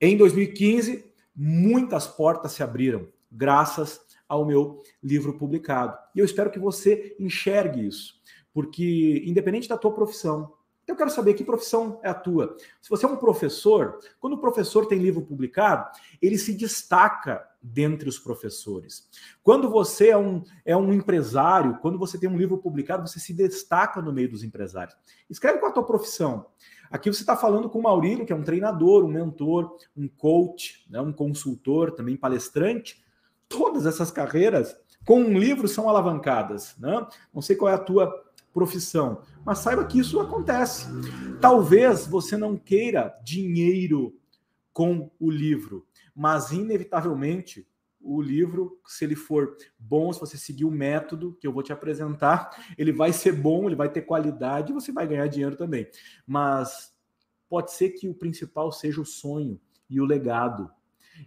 Em 2015, muitas portas se abriram graças ao meu livro publicado. E eu espero que você enxergue isso, porque independente da tua profissão, eu quero saber que profissão é a tua. Se você é um professor, quando o professor tem livro publicado, ele se destaca dentre os professores. Quando você é um, é um empresário, quando você tem um livro publicado, você se destaca no meio dos empresários. Escreve com a tua profissão. Aqui você está falando com o Maurílio, que é um treinador, um mentor, um coach, né, um consultor, também palestrante, todas essas carreiras com um livro são alavancadas. Né? Não sei qual é a tua profissão, mas saiba que isso acontece. Talvez você não queira dinheiro com o livro, mas inevitavelmente o livro, se ele for bom, se você seguir o método que eu vou te apresentar, ele vai ser bom, ele vai ter qualidade e você vai ganhar dinheiro também. Mas pode ser que o principal seja o sonho e o legado.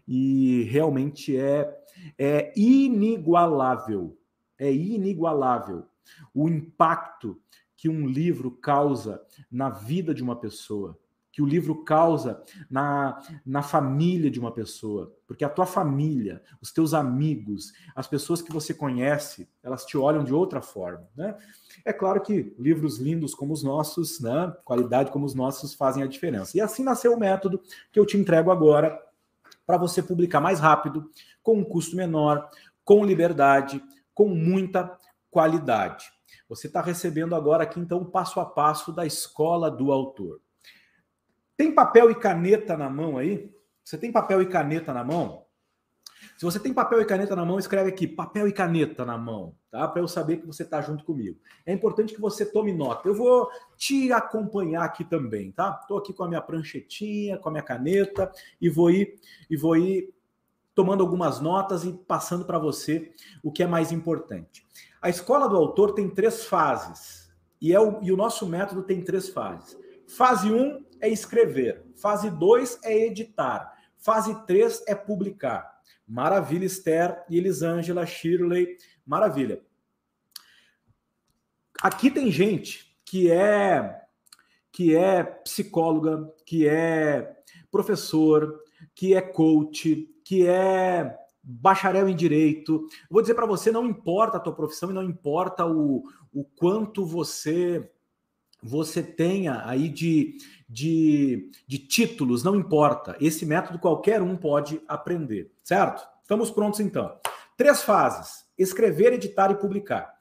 E realmente é é inigualável. É inigualável o impacto que um livro causa na vida de uma pessoa, que o livro causa na, na família de uma pessoa. Porque a tua família, os teus amigos, as pessoas que você conhece, elas te olham de outra forma. Né? É claro que livros lindos como os nossos, né, qualidade como os nossos, fazem a diferença. E assim nasceu o método que eu te entrego agora para você publicar mais rápido, com um custo menor, com liberdade, com muita qualidade. Você está recebendo agora aqui, então, o passo a passo da escola do autor. Tem papel e caneta na mão aí? Você tem papel e caneta na mão? Se você tem papel e caneta na mão, escreve aqui papel e caneta na mão, tá? Para eu saber que você está junto comigo. É importante que você tome nota. Eu vou te acompanhar aqui também, tá? Estou aqui com a minha pranchetinha, com a minha caneta e vou ir e vou ir tomando algumas notas e passando para você o que é mais importante. A escola do autor tem três fases e, é o, e o nosso método tem três fases. Fase 1 um é escrever, fase 2 é editar, Fase 3 é publicar. Maravilha, Esther e Elisângela, Shirley, maravilha. Aqui tem gente que é que é psicóloga, que é professor, que é coach, que é bacharel em direito. vou dizer para você, não importa a tua profissão e não importa o, o quanto você você tenha aí de, de, de títulos, não importa. Esse método qualquer um pode aprender, certo? Estamos prontos então. Três fases: escrever, editar e publicar.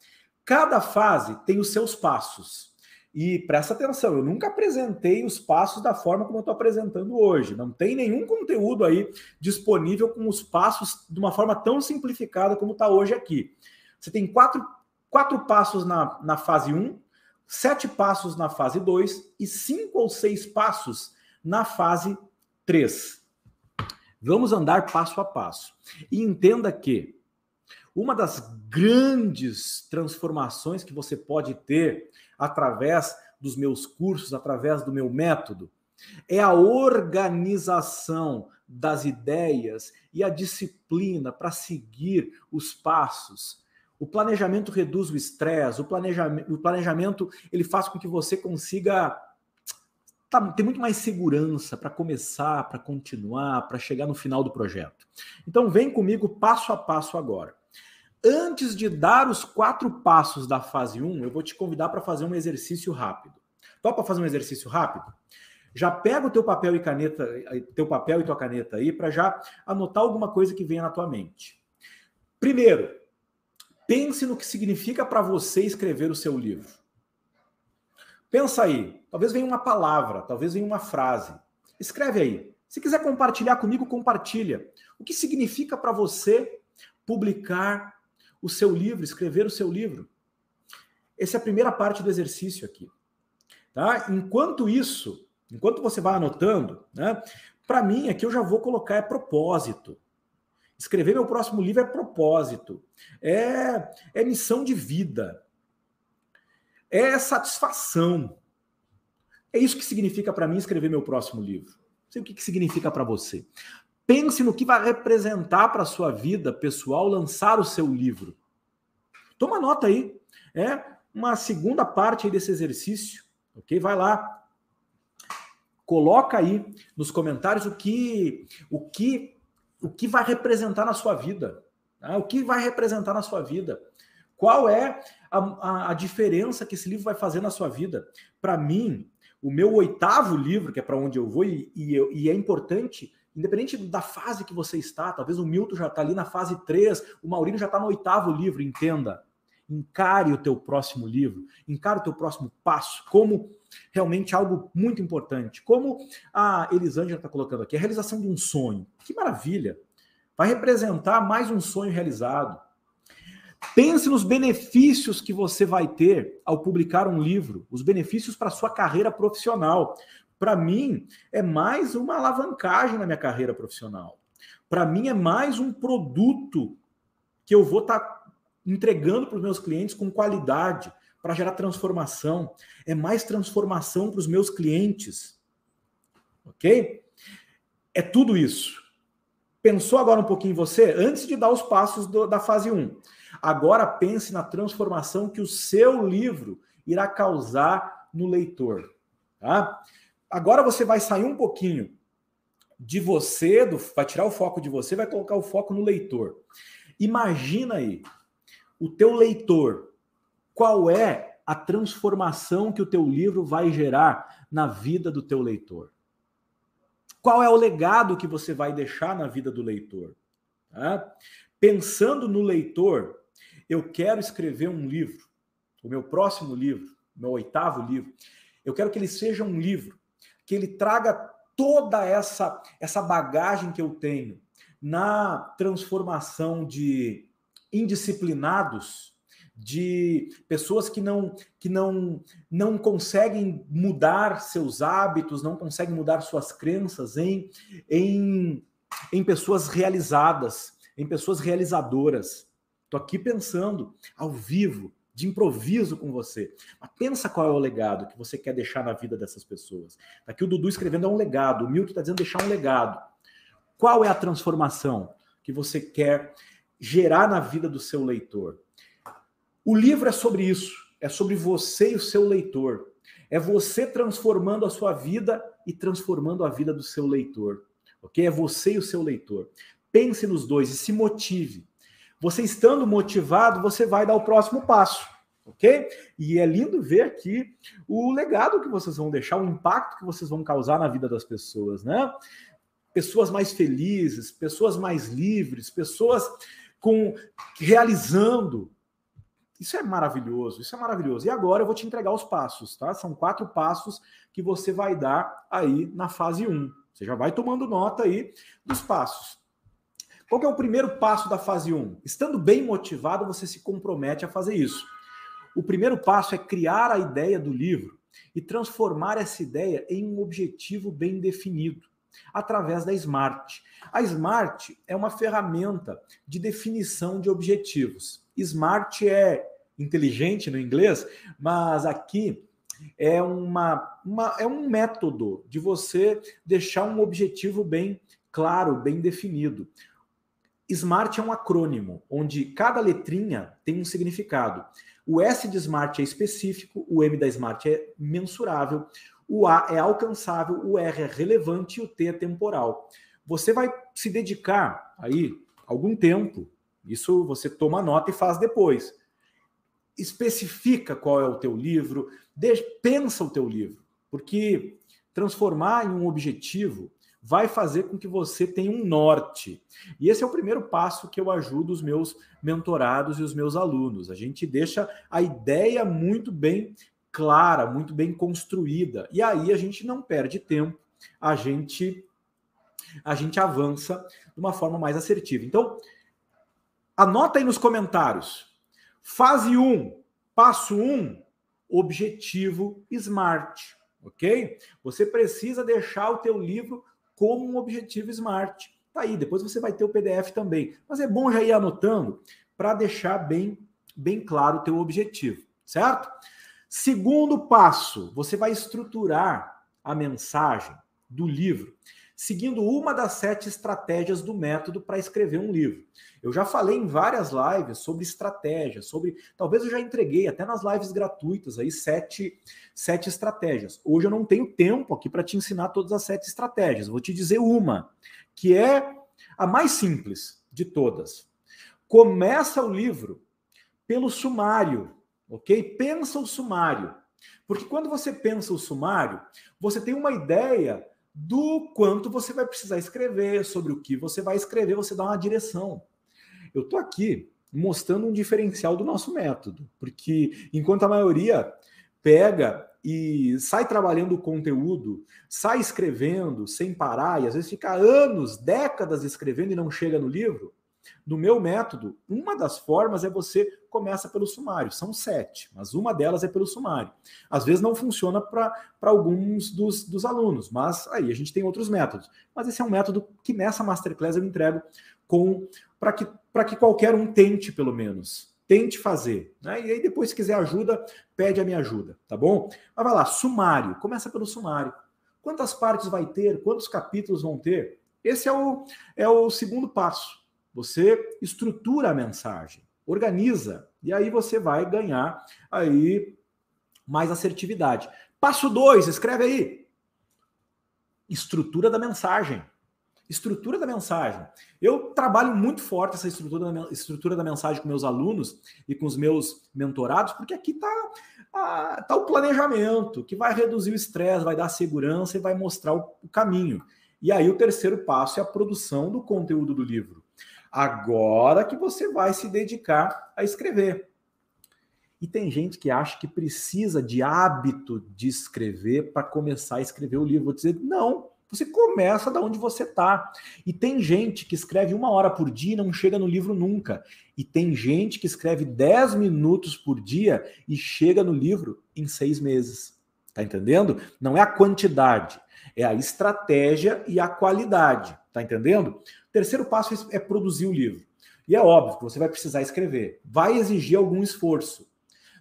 Cada fase tem os seus passos. E presta atenção, eu nunca apresentei os passos da forma como eu estou apresentando hoje. Não tem nenhum conteúdo aí disponível com os passos de uma forma tão simplificada como está hoje aqui. Você tem quatro, quatro passos na, na fase 1, sete passos na fase 2 e cinco ou seis passos na fase 3. Vamos andar passo a passo. E entenda que uma das grandes transformações que você pode ter através dos meus cursos, através do meu método, é a organização das ideias e a disciplina para seguir os passos. O planejamento reduz o estresse, o planejamento, o planejamento ele faz com que você consiga tá, ter muito mais segurança para começar, para continuar, para chegar no final do projeto. Então vem comigo passo a passo agora. Antes de dar os quatro passos da fase 1, eu vou te convidar para fazer um exercício rápido. Topa fazer um exercício rápido? Já pega o teu papel e caneta, teu papel e tua caneta aí para já anotar alguma coisa que venha na tua mente. Primeiro, pense no que significa para você escrever o seu livro. Pensa aí, talvez venha uma palavra, talvez venha uma frase. Escreve aí. Se quiser compartilhar comigo, compartilha. O que significa para você publicar o seu livro, escrever o seu livro. Essa é a primeira parte do exercício aqui. Tá? Enquanto isso, enquanto você vai anotando, né, para mim aqui eu já vou colocar é propósito. Escrever meu próximo livro é propósito, é, é missão de vida, é satisfação. É isso que significa para mim escrever meu próximo livro. Não sei o que, que significa para você. Pense no que vai representar para a sua vida pessoal lançar o seu livro. Toma nota aí. É uma segunda parte desse exercício, ok? Vai lá. Coloca aí nos comentários o que o que o que vai representar na sua vida. Tá? O que vai representar na sua vida. Qual é a, a, a diferença que esse livro vai fazer na sua vida? Para mim, o meu oitavo livro, que é para onde eu vou, e, e, e é importante Independente da fase que você está, talvez o Milton já está ali na fase 3, o Maurinho já está no oitavo livro, entenda. Encare o teu próximo livro, encare o teu próximo passo como realmente algo muito importante. Como a Elisângela está colocando aqui, a realização de um sonho. Que maravilha! Vai representar mais um sonho realizado. Pense nos benefícios que você vai ter ao publicar um livro, os benefícios para sua carreira profissional para mim, é mais uma alavancagem na minha carreira profissional. Para mim, é mais um produto que eu vou estar tá entregando para os meus clientes com qualidade, para gerar transformação. É mais transformação para os meus clientes. Ok? É tudo isso. Pensou agora um pouquinho em você? Antes de dar os passos do, da fase 1. Agora pense na transformação que o seu livro irá causar no leitor. Tá? Agora você vai sair um pouquinho de você, do, vai tirar o foco de você, vai colocar o foco no leitor. Imagina aí, o teu leitor, qual é a transformação que o teu livro vai gerar na vida do teu leitor? Qual é o legado que você vai deixar na vida do leitor? Tá? Pensando no leitor, eu quero escrever um livro, o meu próximo livro, meu oitavo livro. Eu quero que ele seja um livro que ele traga toda essa essa bagagem que eu tenho na transformação de indisciplinados, de pessoas que não que não não conseguem mudar seus hábitos, não conseguem mudar suas crenças em em, em pessoas realizadas, em pessoas realizadoras. Tô aqui pensando ao vivo de improviso com você. Mas pensa qual é o legado que você quer deixar na vida dessas pessoas. Aqui o Dudu escrevendo é um legado, o Milton está dizendo deixar um legado. Qual é a transformação que você quer gerar na vida do seu leitor? O livro é sobre isso, é sobre você e o seu leitor. É você transformando a sua vida e transformando a vida do seu leitor. Ok? É você e o seu leitor. Pense nos dois e se motive. Você estando motivado, você vai dar o próximo passo. Ok? E é lindo ver aqui o legado que vocês vão deixar, o impacto que vocês vão causar na vida das pessoas, né? Pessoas mais felizes, pessoas mais livres, pessoas com realizando. Isso é maravilhoso, isso é maravilhoso. E agora eu vou te entregar os passos, tá? São quatro passos que você vai dar aí na fase 1. Você já vai tomando nota aí dos passos. Qual é o primeiro passo da fase 1? Estando bem motivado, você se compromete a fazer isso. O primeiro passo é criar a ideia do livro e transformar essa ideia em um objetivo bem definido através da Smart. A Smart é uma ferramenta de definição de objetivos. Smart é inteligente no inglês, mas aqui é, uma, uma, é um método de você deixar um objetivo bem claro, bem definido. Smart é um acrônimo, onde cada letrinha tem um significado. O S de Smart é específico, o M da Smart é mensurável, o A é alcançável, o R é relevante e o T é temporal. Você vai se dedicar aí algum tempo, isso você toma nota e faz depois. Especifica qual é o teu livro, pensa o teu livro, porque transformar em um objetivo vai fazer com que você tenha um norte. E esse é o primeiro passo que eu ajudo os meus mentorados e os meus alunos. A gente deixa a ideia muito bem clara, muito bem construída. E aí a gente não perde tempo, a gente a gente avança de uma forma mais assertiva. Então, anota aí nos comentários. Fase 1, passo 1, objetivo SMART, OK? Você precisa deixar o teu livro como um objetivo SMART. Tá aí, depois você vai ter o PDF também. Mas é bom já ir anotando para deixar bem, bem claro o teu objetivo, certo? Segundo passo, você vai estruturar a mensagem do livro seguindo uma das sete estratégias do método para escrever um livro. Eu já falei em várias lives sobre estratégia, sobre. Talvez eu já entreguei até nas lives gratuitas aí sete, sete estratégias. Hoje eu não tenho tempo aqui para te ensinar todas as sete estratégias. Vou te dizer uma, que é a mais simples de todas. Começa o livro pelo sumário, ok? Pensa o sumário. Porque quando você pensa o sumário, você tem uma ideia do quanto você vai precisar escrever, sobre o que você vai escrever, você dá uma direção. Eu estou aqui mostrando um diferencial do nosso método, porque enquanto a maioria pega e sai trabalhando o conteúdo, sai escrevendo sem parar, e às vezes fica anos, décadas escrevendo e não chega no livro, no meu método, uma das formas é você começa pelo sumário. São sete, mas uma delas é pelo sumário. Às vezes não funciona para alguns dos, dos alunos, mas aí a gente tem outros métodos. Mas esse é um método que nessa Masterclass eu entrego com para que, que qualquer um tente, pelo menos. Tente fazer. Né? E aí, depois, se quiser ajuda, pede a minha ajuda, tá bom? Mas vai lá, sumário. Começa pelo sumário. Quantas partes vai ter? Quantos capítulos vão ter? Esse é o, é o segundo passo. Você estrutura a mensagem, organiza, e aí você vai ganhar aí mais assertividade. Passo 2, escreve aí. Estrutura da mensagem. Estrutura da mensagem. Eu trabalho muito forte essa estrutura da, estrutura da mensagem com meus alunos e com os meus mentorados, porque aqui está tá o planejamento, que vai reduzir o estresse, vai dar segurança e vai mostrar o, o caminho. E aí o terceiro passo é a produção do conteúdo do livro. Agora que você vai se dedicar a escrever. E tem gente que acha que precisa de hábito de escrever para começar a escrever o livro. Vou dizer, não, você começa da onde você está. E tem gente que escreve uma hora por dia e não chega no livro nunca. E tem gente que escreve 10 minutos por dia e chega no livro em seis meses. Tá entendendo? Não é a quantidade, é a estratégia e a qualidade. Tá entendendo? Terceiro passo é produzir o livro. E é óbvio que você vai precisar escrever. Vai exigir algum esforço.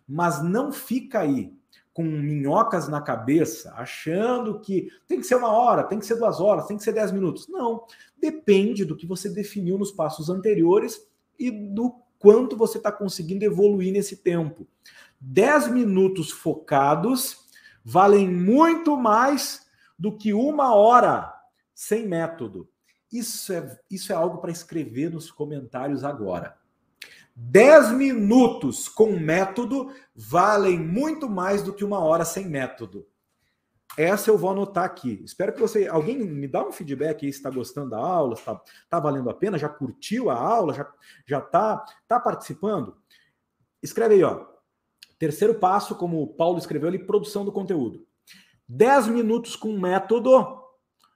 Mas não fica aí com minhocas na cabeça, achando que tem que ser uma hora, tem que ser duas horas, tem que ser dez minutos. Não. Depende do que você definiu nos passos anteriores e do quanto você está conseguindo evoluir nesse tempo. Dez minutos focados valem muito mais do que uma hora sem método. Isso é, isso é algo para escrever nos comentários agora. 10 minutos com método valem muito mais do que uma hora sem método. Essa eu vou anotar aqui. Espero que você. Alguém me dá um feedback aí se está gostando da aula, está tá valendo a pena, já curtiu a aula, já, já tá, tá participando? Escreve aí, ó. Terceiro passo, como o Paulo escreveu ali, produção do conteúdo. 10 minutos com método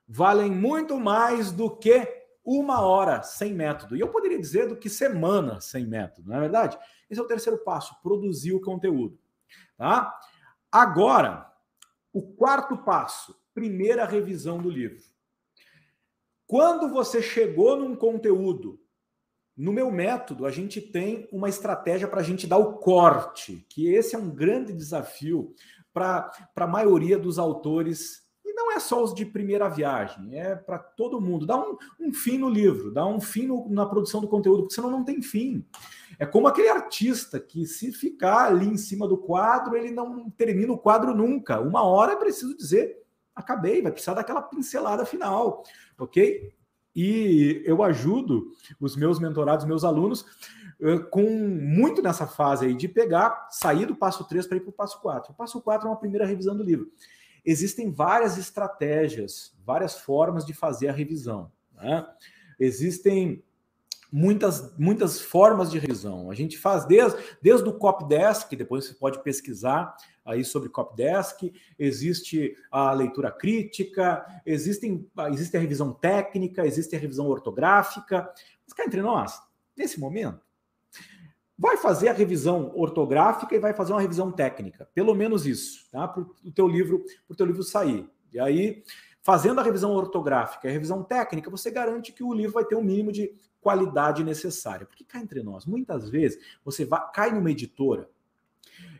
valem muito mais do que uma hora sem método. E eu poderia dizer do que semana sem método, não é verdade? Esse é o terceiro passo, produzir o conteúdo. Tá? Agora, o quarto passo, primeira revisão do livro. Quando você chegou num conteúdo, no meu método, a gente tem uma estratégia para a gente dar o corte, que esse é um grande desafio para a maioria dos autores não é só os de primeira viagem, é para todo mundo. Dá um, um, fim no livro, dá um fim no, na produção do conteúdo, porque senão não tem fim. É como aquele artista que, se ficar ali em cima do quadro, ele não termina o quadro nunca. Uma hora é preciso dizer, acabei, vai precisar daquela pincelada final, ok? E eu ajudo os meus mentorados, meus alunos, eh, com muito nessa fase aí de pegar, sair do passo 3 para ir para o passo 4. O passo 4 é uma primeira revisão do livro existem várias estratégias, várias formas de fazer a revisão. Né? Existem muitas, muitas formas de revisão. A gente faz desde, desde o Copdesk, depois você pode pesquisar aí sobre Copdesk, existe a leitura crítica, existem, existe a revisão técnica, existe a revisão ortográfica. Mas cá entre nós, nesse momento, vai fazer a revisão ortográfica e vai fazer uma revisão técnica, pelo menos isso, tá? Para o teu livro, para o teu livro sair. E aí, fazendo a revisão ortográfica e a revisão técnica, você garante que o livro vai ter um mínimo de qualidade necessária. Porque cá entre nós, muitas vezes você vai, cai numa editora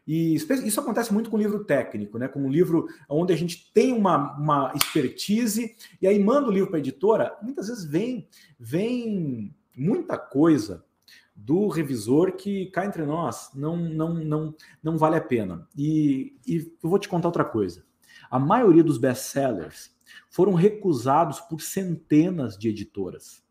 e isso acontece muito com livro técnico, né? Com um livro onde a gente tem uma, uma expertise e aí manda o livro para a editora, muitas vezes vem, vem muita coisa do revisor que cá entre nós não não não não vale a pena. E, e eu vou te contar outra coisa. A maioria dos best-sellers foram recusados por centenas de editoras.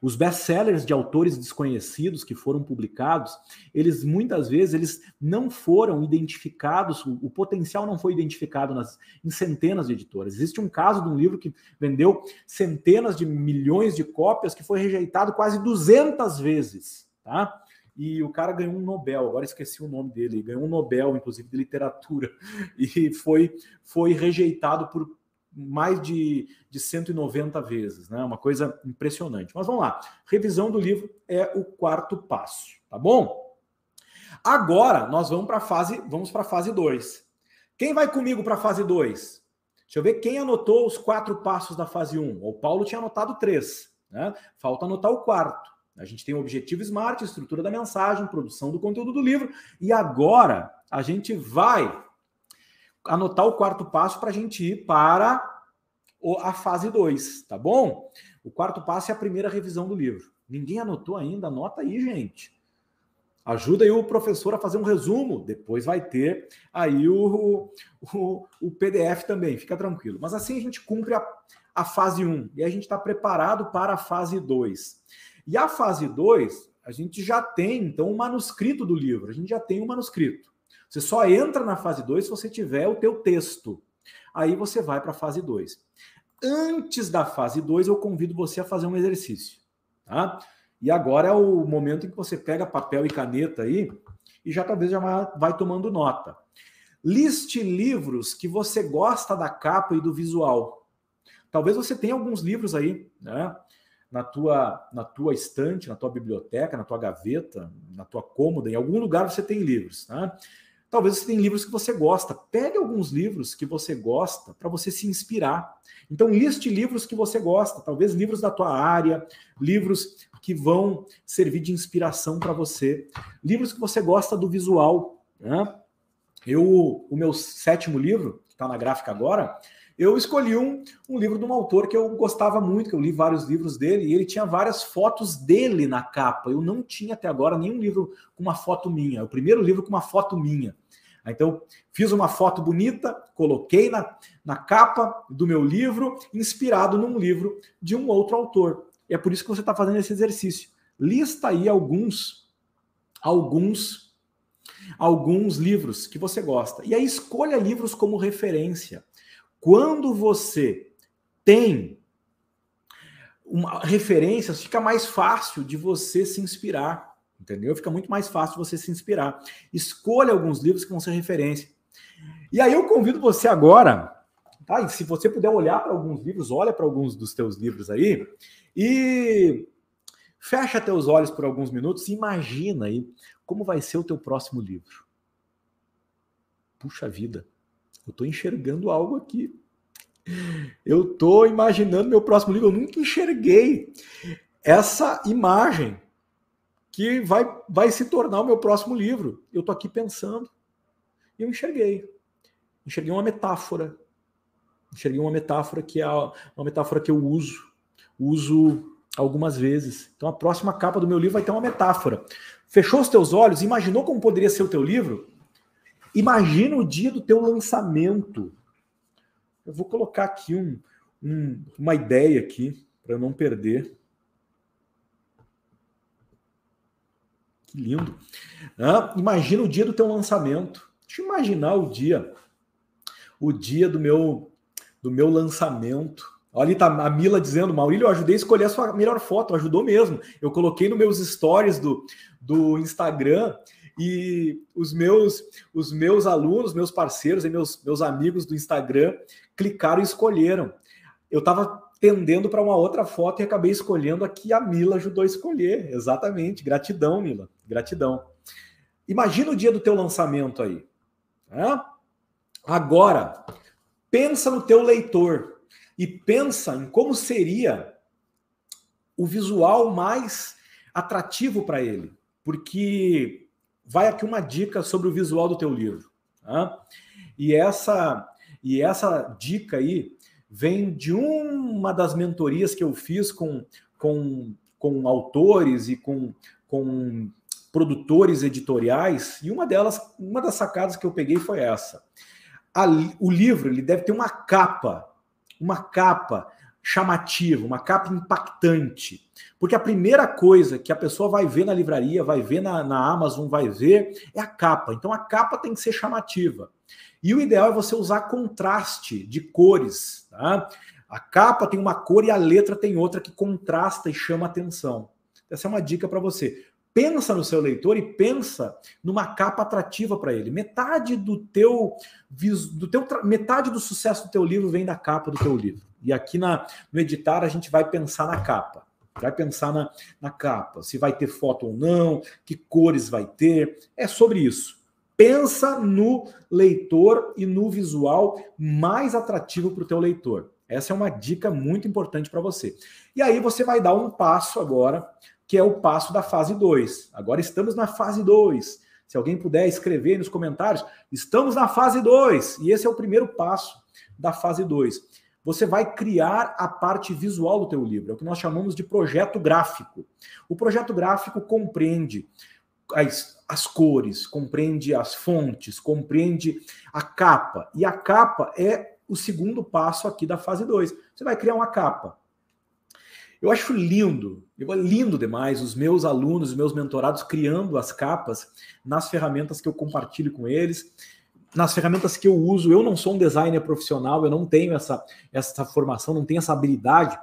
Os best-sellers de autores desconhecidos que foram publicados, eles muitas vezes eles não foram identificados, o, o potencial não foi identificado nas, em centenas de editoras. Existe um caso de um livro que vendeu centenas de milhões de cópias que foi rejeitado quase 200 vezes, tá? E o cara ganhou um Nobel, agora esqueci o nome dele, ganhou um Nobel, inclusive, de literatura, *laughs* e foi, foi rejeitado por mais de, de 190 vezes, né? Uma coisa impressionante. Mas vamos lá. Revisão do livro é o quarto passo, tá bom? Agora nós vamos para a fase, vamos para a fase 2. Quem vai comigo para a fase 2? Deixa eu ver quem anotou os quatro passos da fase 1. Um. O Paulo tinha anotado três, né? Falta anotar o quarto. A gente tem o objetivo SMART, estrutura da mensagem, produção do conteúdo do livro, e agora a gente vai anotar o quarto passo para a gente ir para a fase 2, tá bom? O quarto passo é a primeira revisão do livro. Ninguém anotou ainda? Anota aí, gente. Ajuda aí o professor a fazer um resumo. Depois vai ter aí o, o, o PDF também, fica tranquilo. Mas assim a gente cumpre a, a fase 1 um, e a gente está preparado para a fase 2. E a fase 2, a gente já tem, então, o manuscrito do livro. A gente já tem o manuscrito. Você só entra na fase 2 se você tiver o teu texto. Aí você vai para a fase 2. Antes da fase 2, eu convido você a fazer um exercício. Tá? E agora é o momento em que você pega papel e caneta aí e já talvez já vai tomando nota. Liste livros que você gosta da capa e do visual. Talvez você tenha alguns livros aí, né? Na tua, na tua estante, na tua biblioteca, na tua gaveta, na tua cômoda, em algum lugar você tem livros, tá? Talvez você tenha livros que você gosta. Pegue alguns livros que você gosta para você se inspirar. Então, liste livros que você gosta, talvez livros da tua área, livros que vão servir de inspiração para você, livros que você gosta do visual. Né? eu, o meu sétimo livro, que está na gráfica agora, eu escolhi um, um livro de um autor que eu gostava muito, que eu li vários livros dele, e ele tinha várias fotos dele na capa. Eu não tinha até agora nenhum livro com uma foto minha. É o primeiro livro com uma foto minha. Então, fiz uma foto bonita, coloquei na, na capa do meu livro, inspirado num livro de um outro autor. E é por isso que você está fazendo esse exercício. Lista aí alguns, alguns, alguns livros que você gosta. E aí escolha livros como referência. Quando você tem uma referência, fica mais fácil de você se inspirar, entendeu? Fica muito mais fácil você se inspirar. Escolha alguns livros que vão ser referência. E aí eu convido você agora, tá? E se você puder olhar para alguns livros, olha para alguns dos teus livros aí e fecha teus olhos por alguns minutos e imagina aí como vai ser o teu próximo livro. Puxa vida. Eu estou enxergando algo aqui. Eu estou imaginando meu próximo livro. Eu nunca enxerguei essa imagem que vai, vai se tornar o meu próximo livro. Eu estou aqui pensando. E eu enxerguei. Enxerguei uma metáfora. Enxerguei uma metáfora que é uma metáfora que eu uso. Uso algumas vezes. Então a próxima capa do meu livro vai ter uma metáfora. Fechou os teus olhos? Imaginou como poderia ser o teu livro? Imagina o dia do teu lançamento. Eu vou colocar aqui um, um, uma ideia aqui para não perder. Que lindo. Ah, imagina o dia do teu lançamento. Deixa eu imaginar o dia. O dia do meu do meu lançamento. Olha, tá a Mila dizendo, Maurílio, eu ajudei a escolher a sua melhor foto, ajudou mesmo. Eu coloquei nos meus stories do, do Instagram e os meus os meus alunos, meus parceiros e meus, meus amigos do Instagram clicaram e escolheram. Eu estava tendendo para uma outra foto e acabei escolhendo a que a Mila ajudou a escolher. Exatamente. Gratidão, Mila. Gratidão. Imagina o dia do teu lançamento aí. Né? Agora, pensa no teu leitor e pensa em como seria o visual mais atrativo para ele. Porque vai aqui uma dica sobre o visual do teu livro. Tá? E essa e essa dica aí vem de uma das mentorias que eu fiz com, com, com autores e com, com produtores editoriais, e uma delas, uma das sacadas que eu peguei foi essa. A, o livro ele deve ter uma capa, uma capa chamativa, uma capa impactante. Porque a primeira coisa que a pessoa vai ver na livraria, vai ver na, na Amazon, vai ver, é a capa. Então a capa tem que ser chamativa. E o ideal é você usar contraste de cores. Tá? A capa tem uma cor e a letra tem outra que contrasta e chama atenção. Essa é uma dica para você. Pensa no seu leitor e pensa numa capa atrativa para ele. Metade do teu, do teu metade do sucesso do teu livro vem da capa do teu livro. E aqui na, no editar a gente vai pensar na capa. Vai pensar na, na capa, se vai ter foto ou não, que cores vai ter. É sobre isso. Pensa no leitor e no visual mais atrativo para o teu leitor. Essa é uma dica muito importante para você. E aí você vai dar um passo agora, que é o passo da fase 2. Agora estamos na fase 2. Se alguém puder escrever nos comentários, estamos na fase 2. E esse é o primeiro passo da fase 2 você vai criar a parte visual do teu livro, é o que nós chamamos de projeto gráfico. O projeto gráfico compreende as, as cores, compreende as fontes, compreende a capa. E a capa é o segundo passo aqui da fase 2. Você vai criar uma capa. Eu acho lindo, eu lindo demais os meus alunos, os meus mentorados criando as capas nas ferramentas que eu compartilho com eles nas ferramentas que eu uso. Eu não sou um designer profissional, eu não tenho essa, essa formação, não tenho essa habilidade,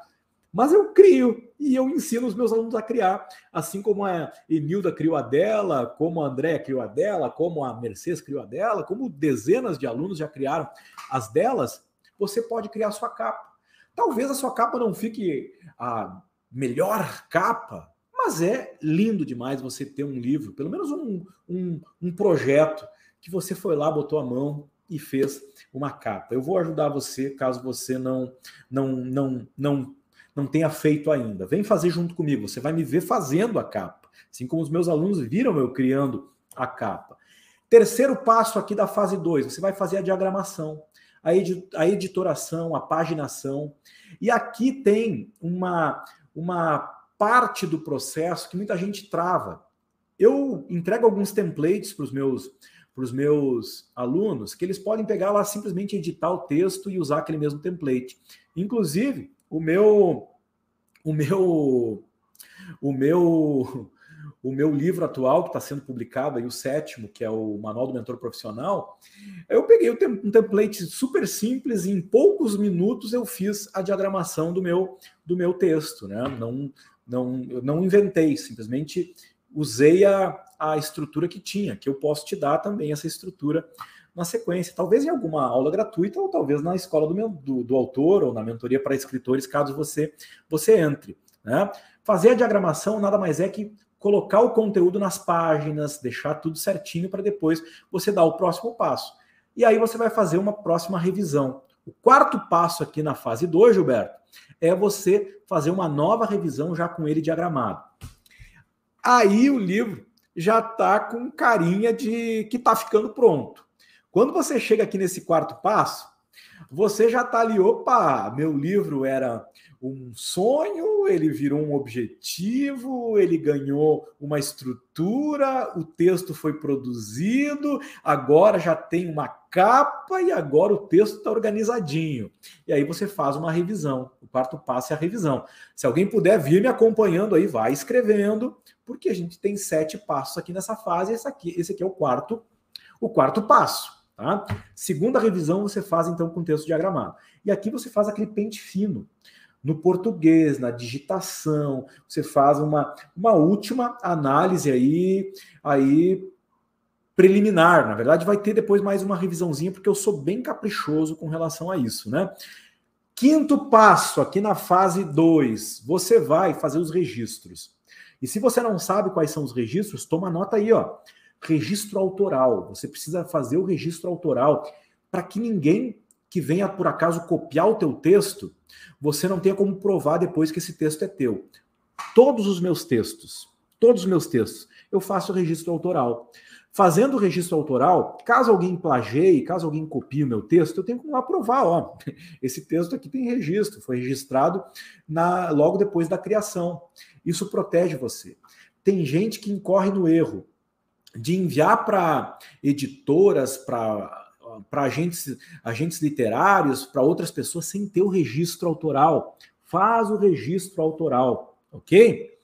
mas eu crio e eu ensino os meus alunos a criar, assim como a Emilda criou a dela, como a Andréa criou a dela, como a Mercedes criou a dela, como dezenas de alunos já criaram as delas, você pode criar sua capa. Talvez a sua capa não fique a melhor capa, mas é lindo demais você ter um livro, pelo menos um, um, um projeto que você foi lá, botou a mão e fez uma capa. Eu vou ajudar você caso você não não não não não tenha feito ainda. Vem fazer junto comigo. Você vai me ver fazendo a capa, assim como os meus alunos viram eu criando a capa. Terceiro passo aqui da fase 2, você vai fazer a diagramação, a, edi a editoração, a paginação. E aqui tem uma, uma parte do processo que muita gente trava. Eu entrego alguns templates para os meus para os meus alunos que eles podem pegar lá simplesmente editar o texto e usar aquele mesmo template. Inclusive, o meu o meu o meu o meu livro atual, que está sendo publicado, aí, o sétimo, que é o Manual do Mentor Profissional, eu peguei um template super simples e em poucos minutos eu fiz a diagramação do meu, do meu texto. Né? Não, não, não inventei, simplesmente usei a, a estrutura que tinha, que eu posso te dar também essa estrutura na sequência, talvez em alguma aula gratuita ou talvez na escola do, meu, do, do autor ou na mentoria para escritores, caso você, você entre. Né? Fazer a diagramação nada mais é que colocar o conteúdo nas páginas, deixar tudo certinho para depois você dar o próximo passo. E aí você vai fazer uma próxima revisão. O quarto passo aqui na fase 2, Gilberto, é você fazer uma nova revisão já com ele diagramado. Aí o livro já está com carinha de que está ficando pronto. Quando você chega aqui nesse quarto passo, você já está ali, opa, meu livro era um sonho, ele virou um objetivo, ele ganhou uma estrutura, o texto foi produzido, agora já tem uma capa e agora o texto está organizadinho. E aí você faz uma revisão. O quarto passo é a revisão. Se alguém puder vir me acompanhando aí, vai escrevendo, porque a gente tem sete passos aqui nessa fase, esse aqui, esse aqui é o quarto, o quarto passo. Tá? Segunda revisão você faz então com texto diagramado. E aqui você faz aquele pente fino no português, na digitação, você faz uma, uma última análise aí, aí preliminar. Na verdade, vai ter depois mais uma revisãozinha, porque eu sou bem caprichoso com relação a isso, né? Quinto passo, aqui na fase 2, você vai fazer os registros. E se você não sabe quais são os registros, toma nota aí, ó. Registro autoral. Você precisa fazer o registro autoral para que ninguém que venha por acaso copiar o teu texto, você não tenha como provar depois que esse texto é teu. Todos os meus textos, todos os meus textos, eu faço registro autoral. Fazendo o registro autoral, caso alguém plageie, caso alguém copie o meu texto, eu tenho como aprovar, ó, *laughs* esse texto aqui tem registro, foi registrado na logo depois da criação. Isso protege você. Tem gente que incorre no erro de enviar para editoras, para para agentes, agentes literários, para outras pessoas, sem ter o registro autoral. Faz o registro autoral, ok?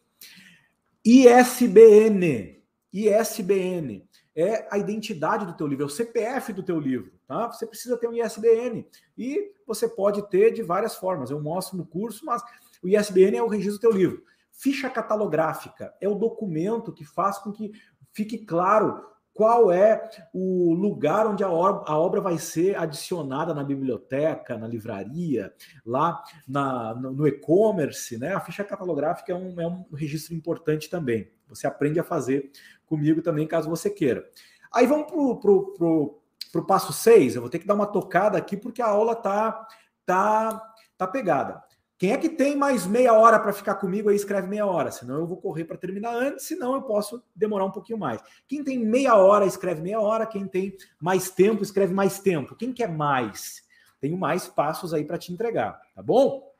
ISBN. ISBN é a identidade do teu livro, é o CPF do teu livro, tá? Você precisa ter um ISBN e você pode ter de várias formas. Eu mostro no curso, mas o ISBN é o registro do teu livro. Ficha catalográfica é o documento que faz com que fique claro qual é o lugar onde a obra, vai ser adicionada na biblioteca, na livraria, lá na, no, e-commerce, né? A ficha catalográfica é um, é um registro importante também. Você aprende a fazer comigo também, caso você queira. Aí vamos para o pro, pro, pro passo 6. Eu vou ter que dar uma tocada aqui, porque a aula tá, tá, tá pegada. Quem é que tem mais meia hora para ficar comigo aí, escreve meia hora. Senão eu vou correr para terminar antes, senão eu posso demorar um pouquinho mais. Quem tem meia hora, escreve meia hora. Quem tem mais tempo, escreve mais tempo. Quem quer mais? Tenho mais passos aí para te entregar, tá bom?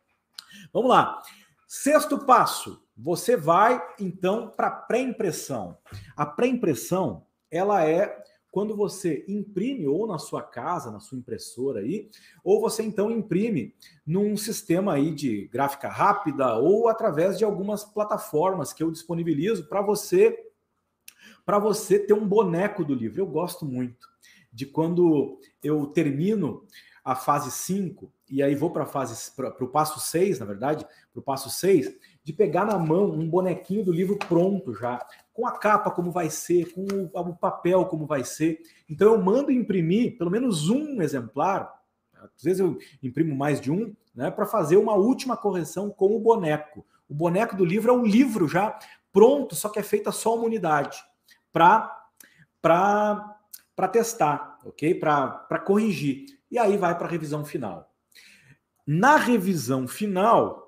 Vamos lá. Sexto passo, você vai então para pré-impressão. A pré-impressão, ela é quando você imprime ou na sua casa, na sua impressora aí, ou você então imprime num sistema aí de gráfica rápida ou através de algumas plataformas que eu disponibilizo para você para você ter um boneco do livro. Eu gosto muito de quando eu termino a fase 5 e aí vou para fase para o passo 6, na verdade, para o passo 6, de pegar na mão um bonequinho do livro pronto já, com a capa como vai ser, com o, papel como vai ser. Então eu mando imprimir pelo menos um exemplar, às vezes eu imprimo mais de um, né, para fazer uma última correção com o boneco. O boneco do livro é um livro já pronto, só que é feita só uma unidade para para testar, ok? Para corrigir. E aí vai para a revisão final. Na revisão final,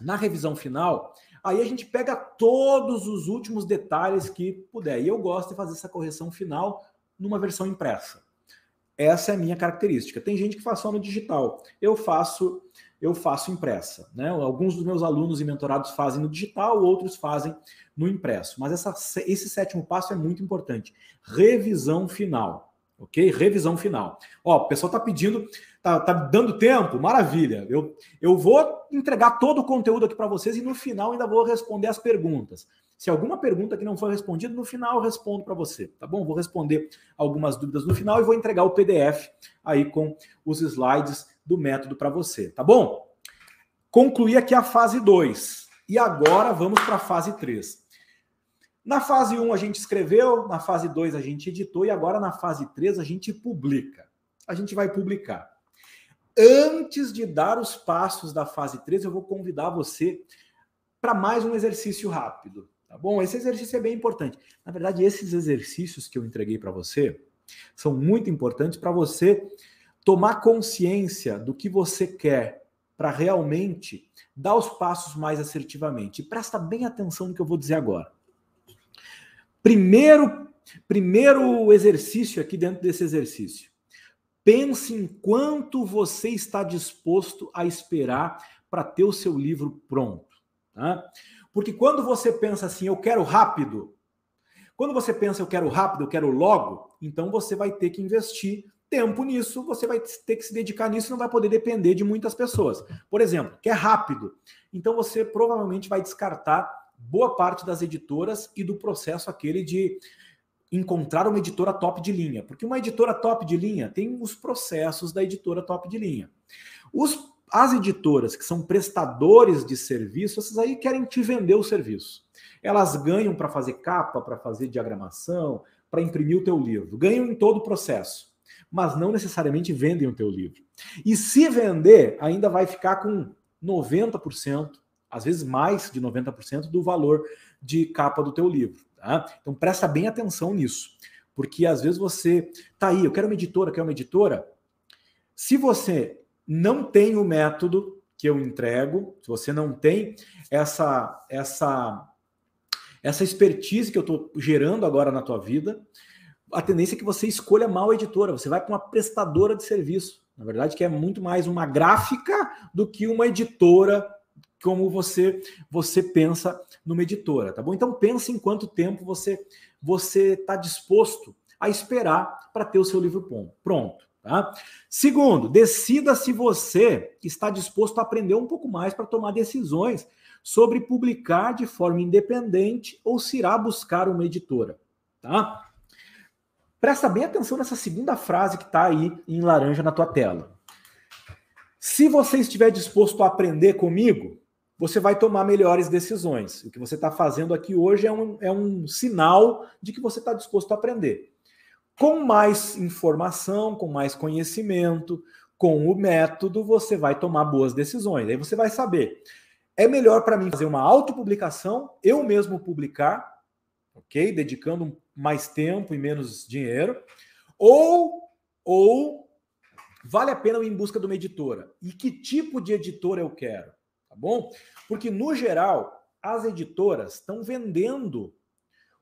na revisão final, aí a gente pega todos os últimos detalhes que puder. E eu gosto de fazer essa correção final numa versão impressa. Essa é a minha característica. Tem gente que faz só no digital. Eu faço eu faço impressa. Né? Alguns dos meus alunos e mentorados fazem no digital, outros fazem no impresso. Mas essa, esse sétimo passo é muito importante. Revisão final. Ok? Revisão final. Ó, o pessoal está pedindo, tá, tá dando tempo, maravilha. Eu, eu vou entregar todo o conteúdo aqui para vocês e no final ainda vou responder as perguntas. Se alguma pergunta que não foi respondida, no final eu respondo para você, tá bom? Vou responder algumas dúvidas no final e vou entregar o PDF aí com os slides do método para você, tá bom? Concluí aqui a fase 2 e agora vamos para a fase 3. Na fase 1 um, a gente escreveu, na fase 2 a gente editou e agora na fase 3 a gente publica. A gente vai publicar. Antes de dar os passos da fase 3, eu vou convidar você para mais um exercício rápido. Tá bom? Esse exercício é bem importante. Na verdade, esses exercícios que eu entreguei para você são muito importantes para você tomar consciência do que você quer para realmente dar os passos mais assertivamente. E presta bem atenção no que eu vou dizer agora. Primeiro, primeiro exercício aqui dentro desse exercício. Pense em quanto você está disposto a esperar para ter o seu livro pronto. Tá? Porque quando você pensa assim, eu quero rápido, quando você pensa eu quero rápido, eu quero logo, então você vai ter que investir tempo nisso, você vai ter que se dedicar nisso não vai poder depender de muitas pessoas. Por exemplo, quer rápido, então você provavelmente vai descartar boa parte das editoras e do processo aquele de encontrar uma editora top de linha, porque uma editora top de linha tem os processos da editora top de linha. Os as editoras que são prestadores de serviço, essas aí querem te vender o serviço. Elas ganham para fazer capa, para fazer diagramação, para imprimir o teu livro. Ganham em todo o processo, mas não necessariamente vendem o teu livro. E se vender, ainda vai ficar com 90%, às vezes mais de 90% do valor de capa do teu livro. Tá? Então presta bem atenção nisso, porque às vezes você tá aí, eu quero uma editora, quero uma editora. Se você não tem o método que eu entrego, se você não tem essa essa essa expertise que eu estou gerando agora na tua vida, a tendência é que você escolha mal a editora, você vai para uma prestadora de serviço. Na verdade, que é muito mais uma gráfica do que uma editora, como você você pensa numa editora, tá bom? Então pense em quanto tempo você você está disposto a esperar para ter o seu livro pronto. Tá? Segundo, decida se você está disposto a aprender um pouco mais para tomar decisões sobre publicar de forma independente ou se irá buscar uma editora. Tá? Presta bem atenção nessa segunda frase que está aí em laranja na tua tela. Se você estiver disposto a aprender comigo, você vai tomar melhores decisões. O que você está fazendo aqui hoje é um, é um sinal de que você está disposto a aprender com mais informação, com mais conhecimento, com o método, você vai tomar boas decisões. Aí você vai saber. É melhor para mim fazer uma autopublicação, eu mesmo publicar, ok? Dedicando mais tempo e menos dinheiro, ou, ou vale a pena ir em busca de uma editora. E que tipo de editora eu quero? Tá bom? Porque, no geral, as editoras estão vendendo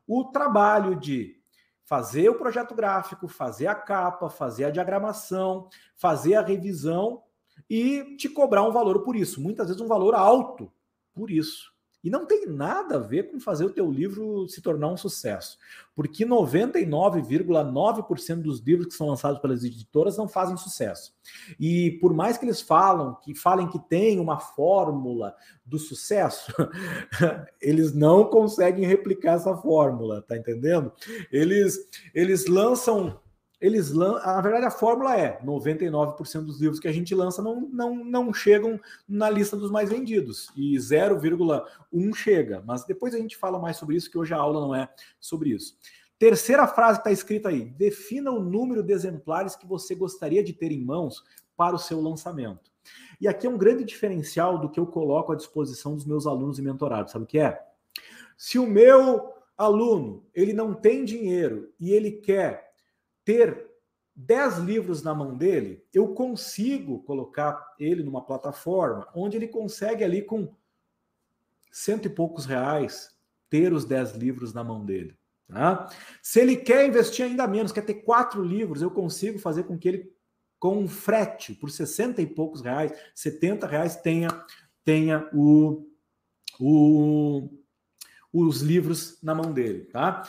o trabalho de fazer o projeto gráfico, fazer a capa, fazer a diagramação, fazer a revisão e te cobrar um valor por isso, muitas vezes um valor alto por isso. E não tem nada a ver com fazer o teu livro se tornar um sucesso, porque 99,9% dos livros que são lançados pelas editoras não fazem sucesso. E por mais que eles falam, que falem que tem uma fórmula do sucesso, *laughs* eles não conseguem replicar essa fórmula, tá entendendo? Eles eles lançam eles a verdade a fórmula é 99% dos livros que a gente lança não, não, não chegam na lista dos mais vendidos e 0,1 chega, mas depois a gente fala mais sobre isso que hoje a aula não é sobre isso. Terceira frase que está escrita aí: defina o número de exemplares que você gostaria de ter em mãos para o seu lançamento. E aqui é um grande diferencial do que eu coloco à disposição dos meus alunos e mentorados. Sabe o que é? Se o meu aluno ele não tem dinheiro e ele quer ter 10 livros na mão dele, eu consigo colocar ele numa plataforma onde ele consegue ali com cento e poucos reais ter os 10 livros na mão dele. Tá? Se ele quer investir ainda menos, quer ter quatro livros, eu consigo fazer com que ele, com um frete, por 60 e poucos reais, 70 reais, tenha, tenha o, o, os livros na mão dele. Tá?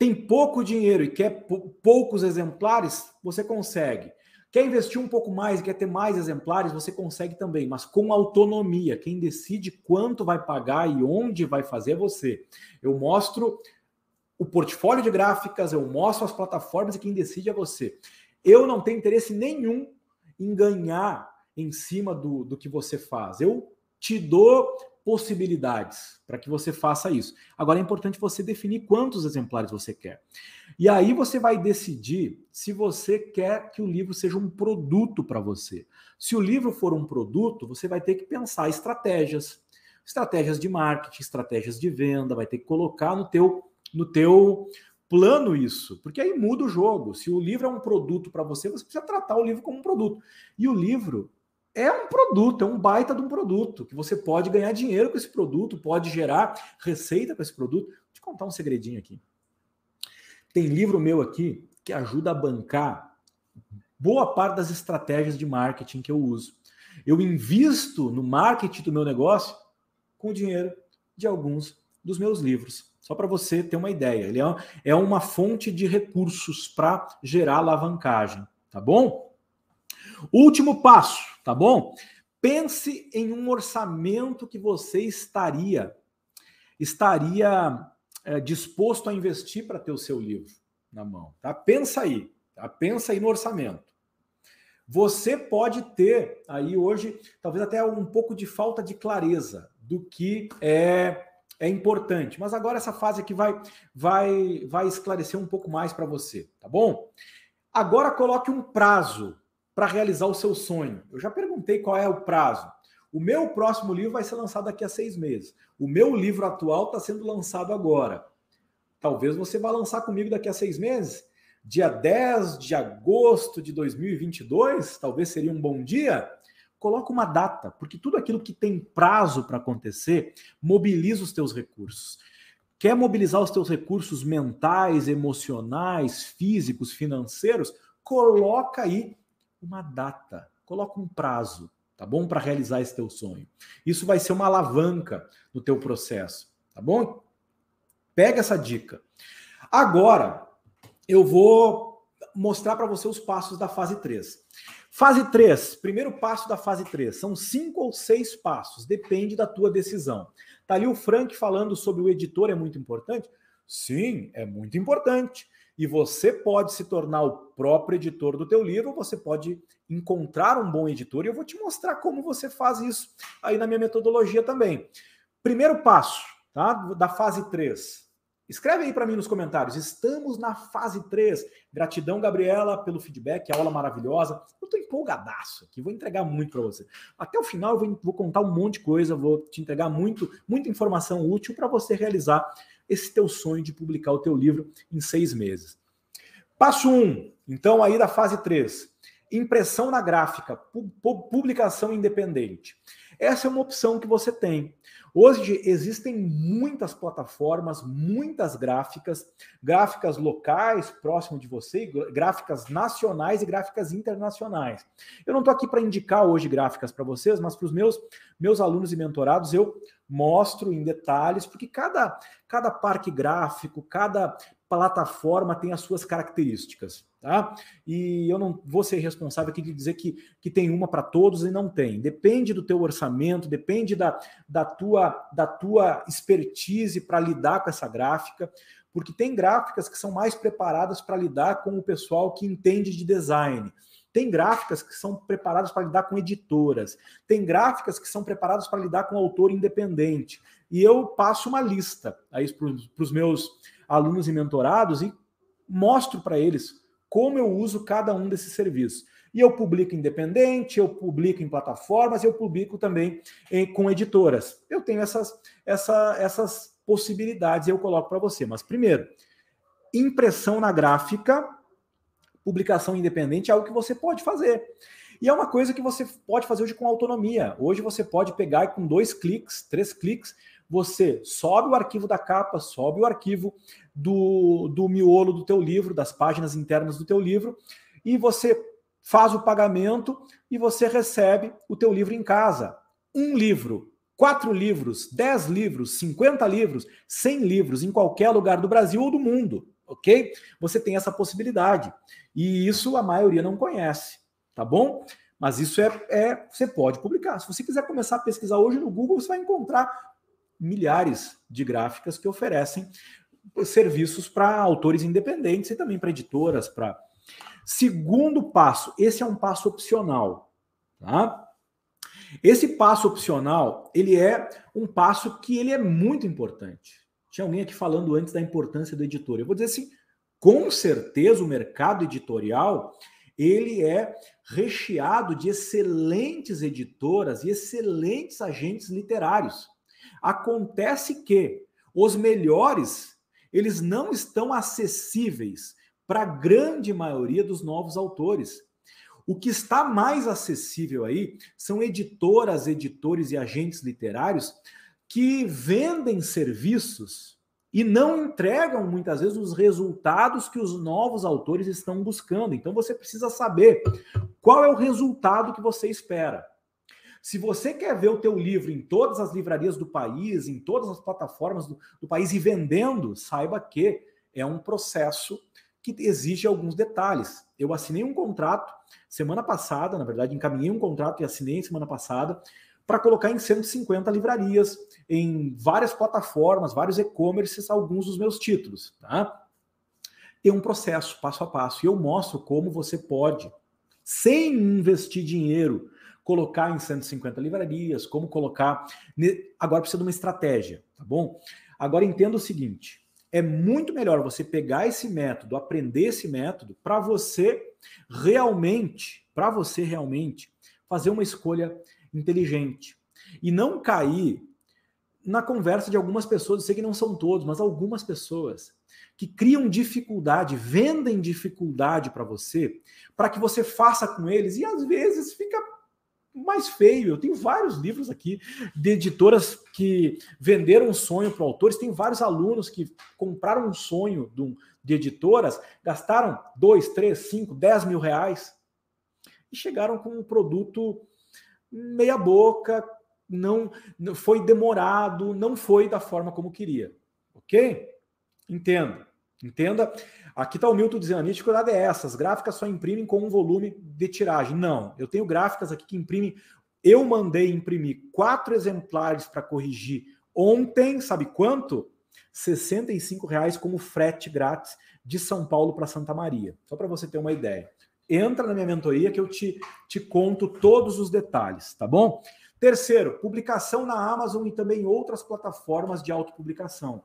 Tem pouco dinheiro e quer poucos exemplares, você consegue. Quer investir um pouco mais, quer ter mais exemplares, você consegue também, mas com autonomia. Quem decide quanto vai pagar e onde vai fazer é você. Eu mostro o portfólio de gráficas, eu mostro as plataformas e quem decide é você. Eu não tenho interesse nenhum em ganhar em cima do, do que você faz. Eu te dou possibilidades para que você faça isso. Agora é importante você definir quantos exemplares você quer. E aí você vai decidir se você quer que o livro seja um produto para você. Se o livro for um produto, você vai ter que pensar estratégias, estratégias de marketing, estratégias de venda, vai ter que colocar no teu no teu plano isso, porque aí muda o jogo. Se o livro é um produto para você, você precisa tratar o livro como um produto. E o livro é um produto, é um baita de um produto, que você pode ganhar dinheiro com esse produto, pode gerar receita com esse produto. Vou te contar um segredinho aqui. Tem livro meu aqui que ajuda a bancar boa parte das estratégias de marketing que eu uso. Eu invisto no marketing do meu negócio com o dinheiro de alguns dos meus livros. Só para você ter uma ideia. Ele é, é uma fonte de recursos para gerar alavancagem, tá bom? Último passo, tá bom? Pense em um orçamento que você estaria estaria é, disposto a investir para ter o seu livro na mão, tá? Pensa aí, tá? Pensa aí no orçamento. Você pode ter aí hoje talvez até um pouco de falta de clareza do que é é importante, mas agora essa fase aqui vai vai vai esclarecer um pouco mais para você, tá bom? Agora coloque um prazo para realizar o seu sonho? Eu já perguntei qual é o prazo. O meu próximo livro vai ser lançado daqui a seis meses. O meu livro atual está sendo lançado agora. Talvez você vá lançar comigo daqui a seis meses. Dia 10 de agosto de 2022, talvez seria um bom dia. Coloca uma data, porque tudo aquilo que tem prazo para acontecer mobiliza os teus recursos. Quer mobilizar os teus recursos mentais, emocionais, físicos, financeiros? Coloca aí uma data, coloca um prazo, tá bom? Para realizar esse teu sonho. Isso vai ser uma alavanca no teu processo, tá bom? Pega essa dica. Agora, eu vou mostrar para você os passos da fase 3. Fase 3, primeiro passo da fase 3, são cinco ou seis passos, depende da tua decisão. Tá ali o Frank falando sobre o editor, é muito importante? Sim, é muito importante e você pode se tornar o próprio editor do teu livro, você pode encontrar um bom editor e eu vou te mostrar como você faz isso aí na minha metodologia também. Primeiro passo, tá? Da fase 3. Escreve aí para mim nos comentários. Estamos na fase 3. Gratidão, Gabriela, pelo feedback, aula maravilhosa. Eu estou empolgadaço aqui, vou entregar muito para você. Até o final eu vou, vou, contar um monte de coisa, vou te entregar muito, muita informação útil para você realizar esse teu sonho de publicar o teu livro em seis meses. Passo 1, um, então aí da fase 3, impressão na gráfica, pu publicação independente. Essa é uma opção que você tem. Hoje existem muitas plataformas, muitas gráficas, gráficas locais próximo de você, gráficas nacionais e gráficas internacionais. Eu não estou aqui para indicar hoje gráficas para vocês, mas para os meus, meus alunos e mentorados eu mostro em detalhes, porque cada, cada parque gráfico, cada plataforma tem as suas características, tá? E eu não vou ser responsável aqui de dizer que, que tem uma para todos e não tem. Depende do teu orçamento, depende da, da, tua, da tua expertise para lidar com essa gráfica, porque tem gráficas que são mais preparadas para lidar com o pessoal que entende de design. Tem gráficas que são preparadas para lidar com editoras. Tem gráficas que são preparadas para lidar com autor independente. E eu passo uma lista aí para os meus alunos e mentorados e mostro para eles como eu uso cada um desses serviços. E eu publico independente, eu publico em plataformas, eu publico também em, com editoras. Eu tenho essas, essa, essas possibilidades eu coloco para você. Mas primeiro, impressão na gráfica, publicação independente é algo que você pode fazer. E é uma coisa que você pode fazer hoje com autonomia. Hoje você pode pegar com dois cliques, três cliques, você sobe o arquivo da capa, sobe o arquivo do, do miolo do teu livro, das páginas internas do teu livro, e você faz o pagamento e você recebe o teu livro em casa. Um livro, quatro livros, dez livros, cinquenta livros, cem livros em qualquer lugar do Brasil ou do mundo, ok? Você tem essa possibilidade. E isso a maioria não conhece, tá bom? Mas isso é, é você pode publicar. Se você quiser começar a pesquisar hoje no Google, você vai encontrar milhares de gráficas que oferecem serviços para autores independentes e também para editoras, para Segundo passo, esse é um passo opcional, tá? Esse passo opcional, ele é um passo que ele é muito importante. Tinha alguém aqui falando antes da importância do editor. Eu vou dizer assim, com certeza o mercado editorial, ele é recheado de excelentes editoras e excelentes agentes literários. Acontece que os melhores, eles não estão acessíveis para a grande maioria dos novos autores. O que está mais acessível aí são editoras, editores e agentes literários que vendem serviços e não entregam muitas vezes os resultados que os novos autores estão buscando. Então você precisa saber qual é o resultado que você espera. Se você quer ver o teu livro em todas as livrarias do país, em todas as plataformas do, do país e vendendo, saiba que é um processo que exige alguns detalhes. Eu assinei um contrato semana passada, na verdade, encaminhei um contrato e assinei semana passada para colocar em 150 livrarias, em várias plataformas, vários e-commerces, alguns dos meus títulos. Tá? Tem um processo passo a passo e eu mostro como você pode, sem investir dinheiro, colocar em 150 livrarias, como colocar. Agora precisa de uma estratégia, tá bom? Agora entenda o seguinte: é muito melhor você pegar esse método, aprender esse método, para você realmente, para você realmente fazer uma escolha inteligente e não cair na conversa de algumas pessoas, eu sei que não são todos, mas algumas pessoas que criam dificuldade, vendem dificuldade para você, para que você faça com eles e às vezes fica mais feio. Eu tenho vários livros aqui de editoras que venderam um sonho para autores. Tem vários alunos que compraram um sonho de, editoras, gastaram 2, 3, 5, 10 mil reais e chegaram com um produto meia boca, não foi demorado, não foi da forma como queria. Ok? Entenda. Entenda. Aqui está o Milton dizendo, a dificuldade é essa, as gráficas só imprimem com um volume de tiragem. Não, eu tenho gráficas aqui que imprimem, eu mandei imprimir quatro exemplares para corrigir ontem, sabe quanto? 65 reais como frete grátis de São Paulo para Santa Maria. Só para você ter uma ideia. Entra na minha mentoria que eu te, te conto todos os detalhes, tá bom? Terceiro, publicação na Amazon e também outras plataformas de autopublicação.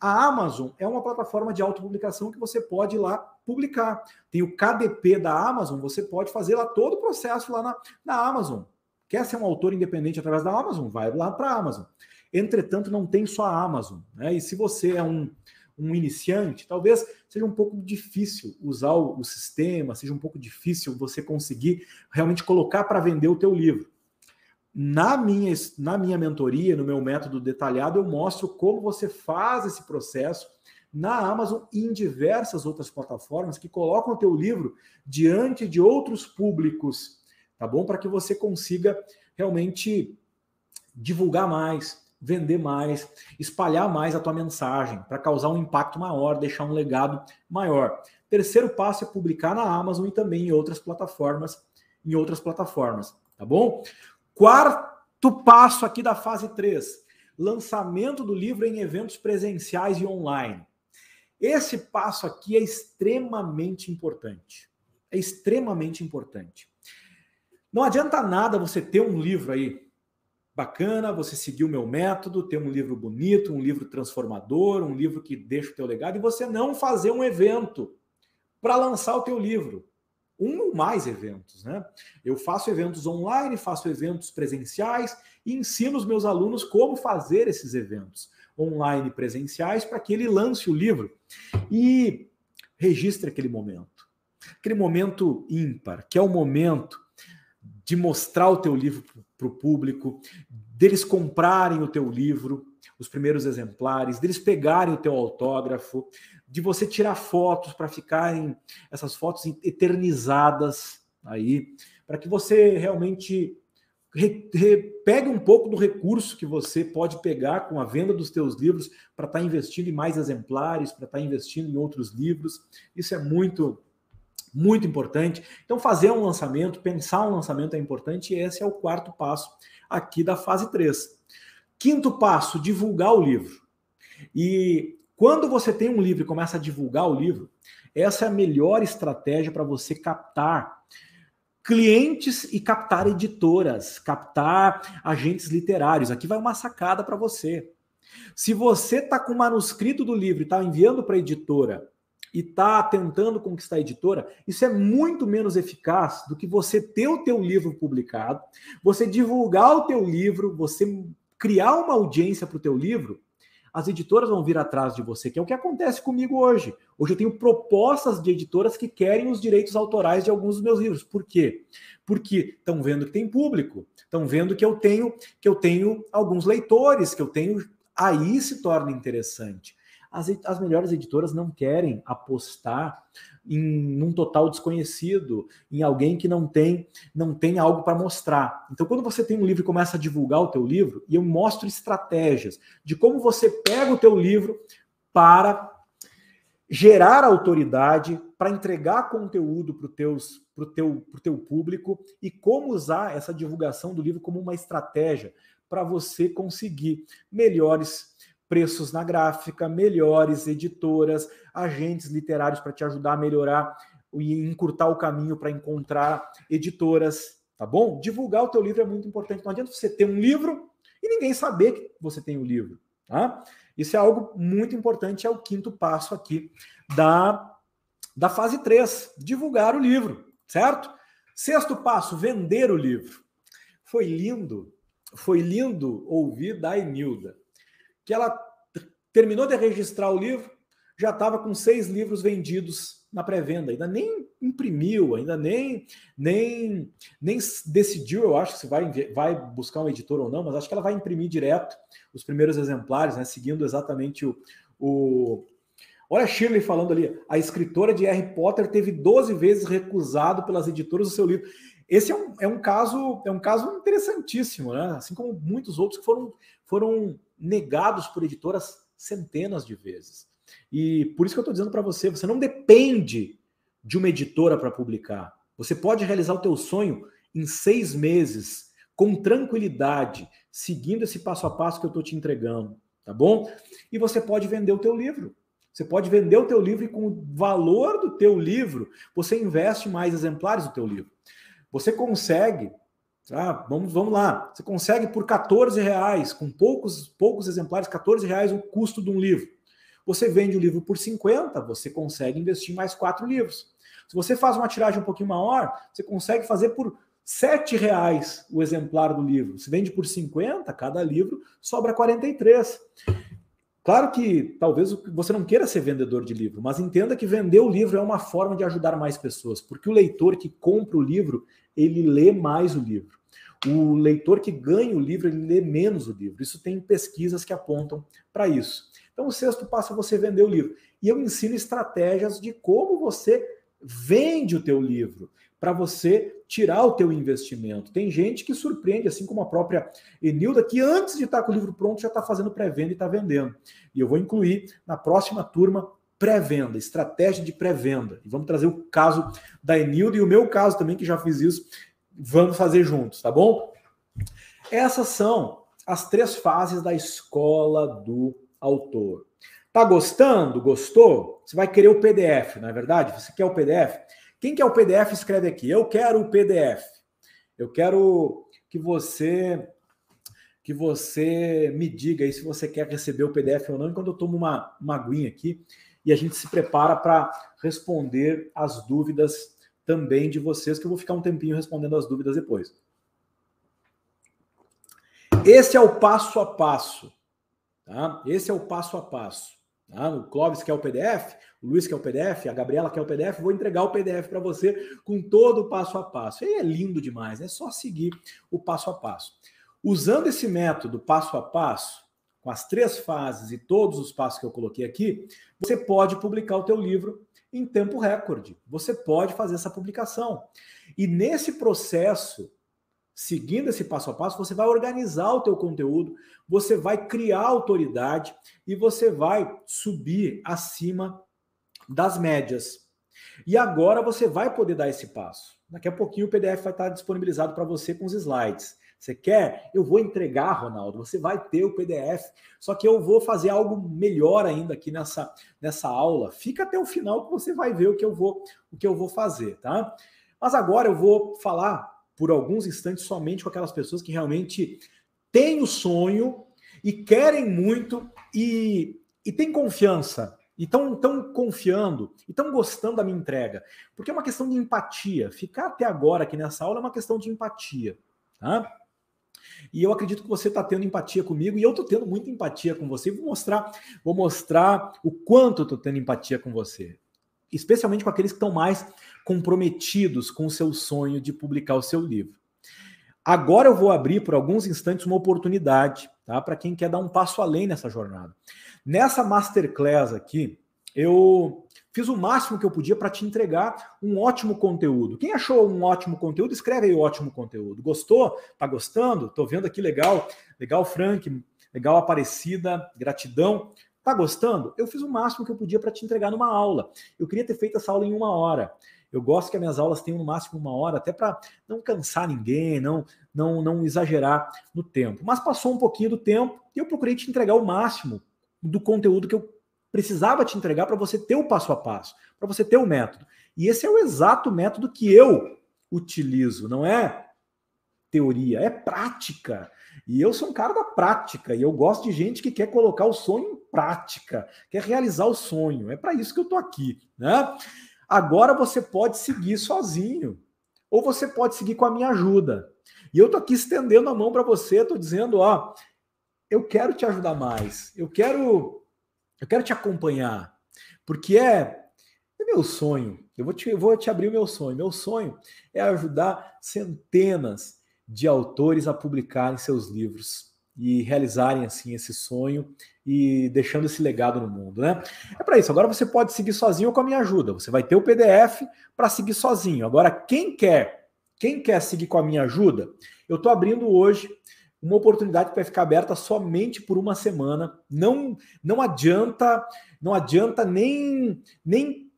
A Amazon é uma plataforma de autopublicação que você pode ir lá publicar. Tem o KDP da Amazon, você pode fazer lá todo o processo lá na, na Amazon. Quer ser um autor independente através da Amazon? Vai lá para a Amazon. Entretanto, não tem só a Amazon. Né? E se você é um, um iniciante, talvez seja um pouco difícil usar o, o sistema, seja um pouco difícil você conseguir realmente colocar para vender o teu livro. Na minha, na minha mentoria, no meu método detalhado, eu mostro como você faz esse processo na Amazon e em diversas outras plataformas que colocam o teu livro diante de outros públicos, tá bom? Para que você consiga realmente divulgar mais, vender mais, espalhar mais a tua mensagem, para causar um impacto maior, deixar um legado maior. Terceiro passo é publicar na Amazon e também em outras plataformas, em outras plataformas, tá bom? Quarto passo aqui da fase 3: lançamento do livro em eventos presenciais e online. Esse passo aqui é extremamente importante. É extremamente importante. Não adianta nada você ter um livro aí bacana, você seguir o meu método, ter um livro bonito, um livro transformador, um livro que deixa o teu legado e você não fazer um evento para lançar o teu livro um ou mais eventos, né? Eu faço eventos online, faço eventos presenciais e ensino os meus alunos como fazer esses eventos online presenciais para que ele lance o livro e registre aquele momento. Aquele momento ímpar, que é o momento de mostrar o teu livro para o público, deles comprarem o teu livro, os primeiros exemplares, deles pegarem o teu autógrafo, de você tirar fotos para ficarem essas fotos eternizadas aí, para que você realmente re, re, pegue um pouco do recurso que você pode pegar com a venda dos teus livros para estar tá investindo em mais exemplares, para estar tá investindo em outros livros. Isso é muito muito importante. Então, fazer um lançamento, pensar um lançamento é importante, e esse é o quarto passo aqui da fase 3. Quinto passo, divulgar o livro. E quando você tem um livro e começa a divulgar o livro, essa é a melhor estratégia para você captar clientes e captar editoras, captar agentes literários. Aqui vai uma sacada para você. Se você está com o manuscrito do livro e está enviando para a editora e está tentando conquistar a editora, isso é muito menos eficaz do que você ter o teu livro publicado, você divulgar o teu livro, você criar uma audiência para o teu livro, as editoras vão vir atrás de você, que é o que acontece comigo hoje. Hoje eu tenho propostas de editoras que querem os direitos autorais de alguns dos meus livros. Por quê? Porque estão vendo que tem público, estão vendo que eu tenho que eu tenho alguns leitores, que eu tenho aí se torna interessante as, as melhores editoras não querem apostar em um total desconhecido, em alguém que não tem não tem algo para mostrar. Então, quando você tem um livro e começa a divulgar o teu livro, e eu mostro estratégias de como você pega o teu livro para gerar autoridade, para entregar conteúdo para o teus para o teu, pro teu público e como usar essa divulgação do livro como uma estratégia para você conseguir melhores preços na gráfica, melhores editoras, agentes literários para te ajudar a melhorar e encurtar o caminho para encontrar editoras, tá bom? Divulgar o teu livro é muito importante. Não adianta você ter um livro e ninguém saber que você tem o um livro, tá? Isso é algo muito importante, é o quinto passo aqui da, da fase 3, divulgar o livro, certo? Sexto passo, vender o livro. Foi lindo, foi lindo ouvir da Emilda que ela terminou de registrar o livro, já estava com seis livros vendidos na pré-venda, ainda nem imprimiu, ainda nem, nem, nem decidiu, eu acho, se vai, vai buscar um editor ou não, mas acho que ela vai imprimir direto os primeiros exemplares, né, seguindo exatamente o, o... Olha a Shirley falando ali, a escritora de Harry Potter teve 12 vezes recusado pelas editoras o seu livro. Esse é um, é um caso é um caso interessantíssimo, né? Assim como muitos outros que foram, foram negados por editoras centenas de vezes. E por isso que eu estou dizendo para você, você não depende de uma editora para publicar. Você pode realizar o teu sonho em seis meses, com tranquilidade, seguindo esse passo a passo que eu estou te entregando, tá bom? E você pode vender o teu livro. Você pode vender o teu livro e com o valor do teu livro, você investe mais exemplares do teu livro. Você consegue ah, vamos, vamos lá. Você consegue por 14 reais, com poucos, poucos exemplares, 14 reais o custo de um livro. Você vende o livro por 50, você consegue investir mais quatro livros. Se você faz uma tiragem um pouquinho maior, você consegue fazer por 7 reais o exemplar do livro. Se vende por 50, cada livro sobra 43. Claro que talvez você não queira ser vendedor de livro, mas entenda que vender o livro é uma forma de ajudar mais pessoas, porque o leitor que compra o livro, ele lê mais o livro. O leitor que ganha o livro, ele lê menos o livro. Isso tem pesquisas que apontam para isso. Então, o sexto passo é você vender o livro. E eu ensino estratégias de como você vende o teu livro para você tirar o teu investimento. Tem gente que surpreende, assim como a própria Enilda, que antes de estar com o livro pronto já está fazendo pré-venda e está vendendo. E eu vou incluir na próxima turma pré-venda, estratégia de pré-venda. E vamos trazer o caso da Enilda e o meu caso também, que já fiz isso. Vamos fazer juntos, tá bom? Essas são as três fases da escola do autor. Tá gostando? Gostou? Você vai querer o PDF, não é verdade? Você quer o PDF? Quem quer o PDF, escreve aqui. Eu quero o PDF. Eu quero que você que você me diga aí se você quer receber o PDF ou não, enquanto eu tomo uma, uma aguinha aqui e a gente se prepara para responder as dúvidas também de vocês, que eu vou ficar um tempinho respondendo as dúvidas depois. Esse é o passo a passo. Tá? Esse é o passo a passo. Tá? O Clóvis quer o PDF, o Luiz quer o PDF, a Gabriela quer o PDF, vou entregar o PDF para você com todo o passo a passo. E é lindo demais, é só seguir o passo a passo. Usando esse método passo a passo, com as três fases e todos os passos que eu coloquei aqui, você pode publicar o teu livro em tempo recorde. Você pode fazer essa publicação. E nesse processo, seguindo esse passo a passo, você vai organizar o teu conteúdo, você vai criar autoridade e você vai subir acima das médias. E agora você vai poder dar esse passo. Daqui a pouquinho o PDF vai estar disponibilizado para você com os slides. Você quer? Eu vou entregar, Ronaldo. Você vai ter o PDF. Só que eu vou fazer algo melhor ainda aqui nessa, nessa aula. Fica até o final que você vai ver o que eu vou o que eu vou fazer, tá? Mas agora eu vou falar por alguns instantes somente com aquelas pessoas que realmente têm o sonho e querem muito e, e têm confiança e estão confiando e estão gostando da minha entrega. Porque é uma questão de empatia. Ficar até agora aqui nessa aula é uma questão de empatia. Tá? E eu acredito que você está tendo empatia comigo e eu estou tendo muita empatia com você. Vou mostrar, vou mostrar o quanto eu estou tendo empatia com você, especialmente com aqueles que estão mais comprometidos com o seu sonho de publicar o seu livro. Agora eu vou abrir por alguns instantes uma oportunidade, tá? Para quem quer dar um passo além nessa jornada. Nessa masterclass aqui, eu fiz o máximo que eu podia para te entregar um ótimo conteúdo. Quem achou um ótimo conteúdo, escreve aí ótimo conteúdo. Gostou? Tá gostando? Tô vendo aqui legal, legal Frank, legal Aparecida, gratidão. Tá gostando? Eu fiz o máximo que eu podia para te entregar numa aula. Eu queria ter feito essa aula em uma hora. Eu gosto que as minhas aulas tenham no máximo uma hora, até para não cansar ninguém, não, não, não exagerar no tempo. Mas passou um pouquinho do tempo e eu procurei te entregar o máximo do conteúdo que eu precisava te entregar para você ter o passo a passo, para você ter o método. E esse é o exato método que eu utilizo, não é teoria, é prática. E eu sou um cara da prática e eu gosto de gente que quer colocar o sonho em prática, quer realizar o sonho. É para isso que eu tô aqui, né? Agora você pode seguir sozinho ou você pode seguir com a minha ajuda. E eu tô aqui estendendo a mão para você, tô dizendo, ó, eu quero te ajudar mais. Eu quero eu quero te acompanhar, porque é, é meu sonho. Eu vou te, eu vou te abrir o meu sonho. Meu sonho é ajudar centenas de autores a publicarem seus livros e realizarem assim esse sonho e deixando esse legado no mundo, né? É para isso. Agora você pode seguir sozinho ou com a minha ajuda. Você vai ter o PDF para seguir sozinho. Agora quem quer, quem quer seguir com a minha ajuda, eu estou abrindo hoje uma oportunidade que vai ficar aberta somente por uma semana. Não não adianta, não adianta nem nem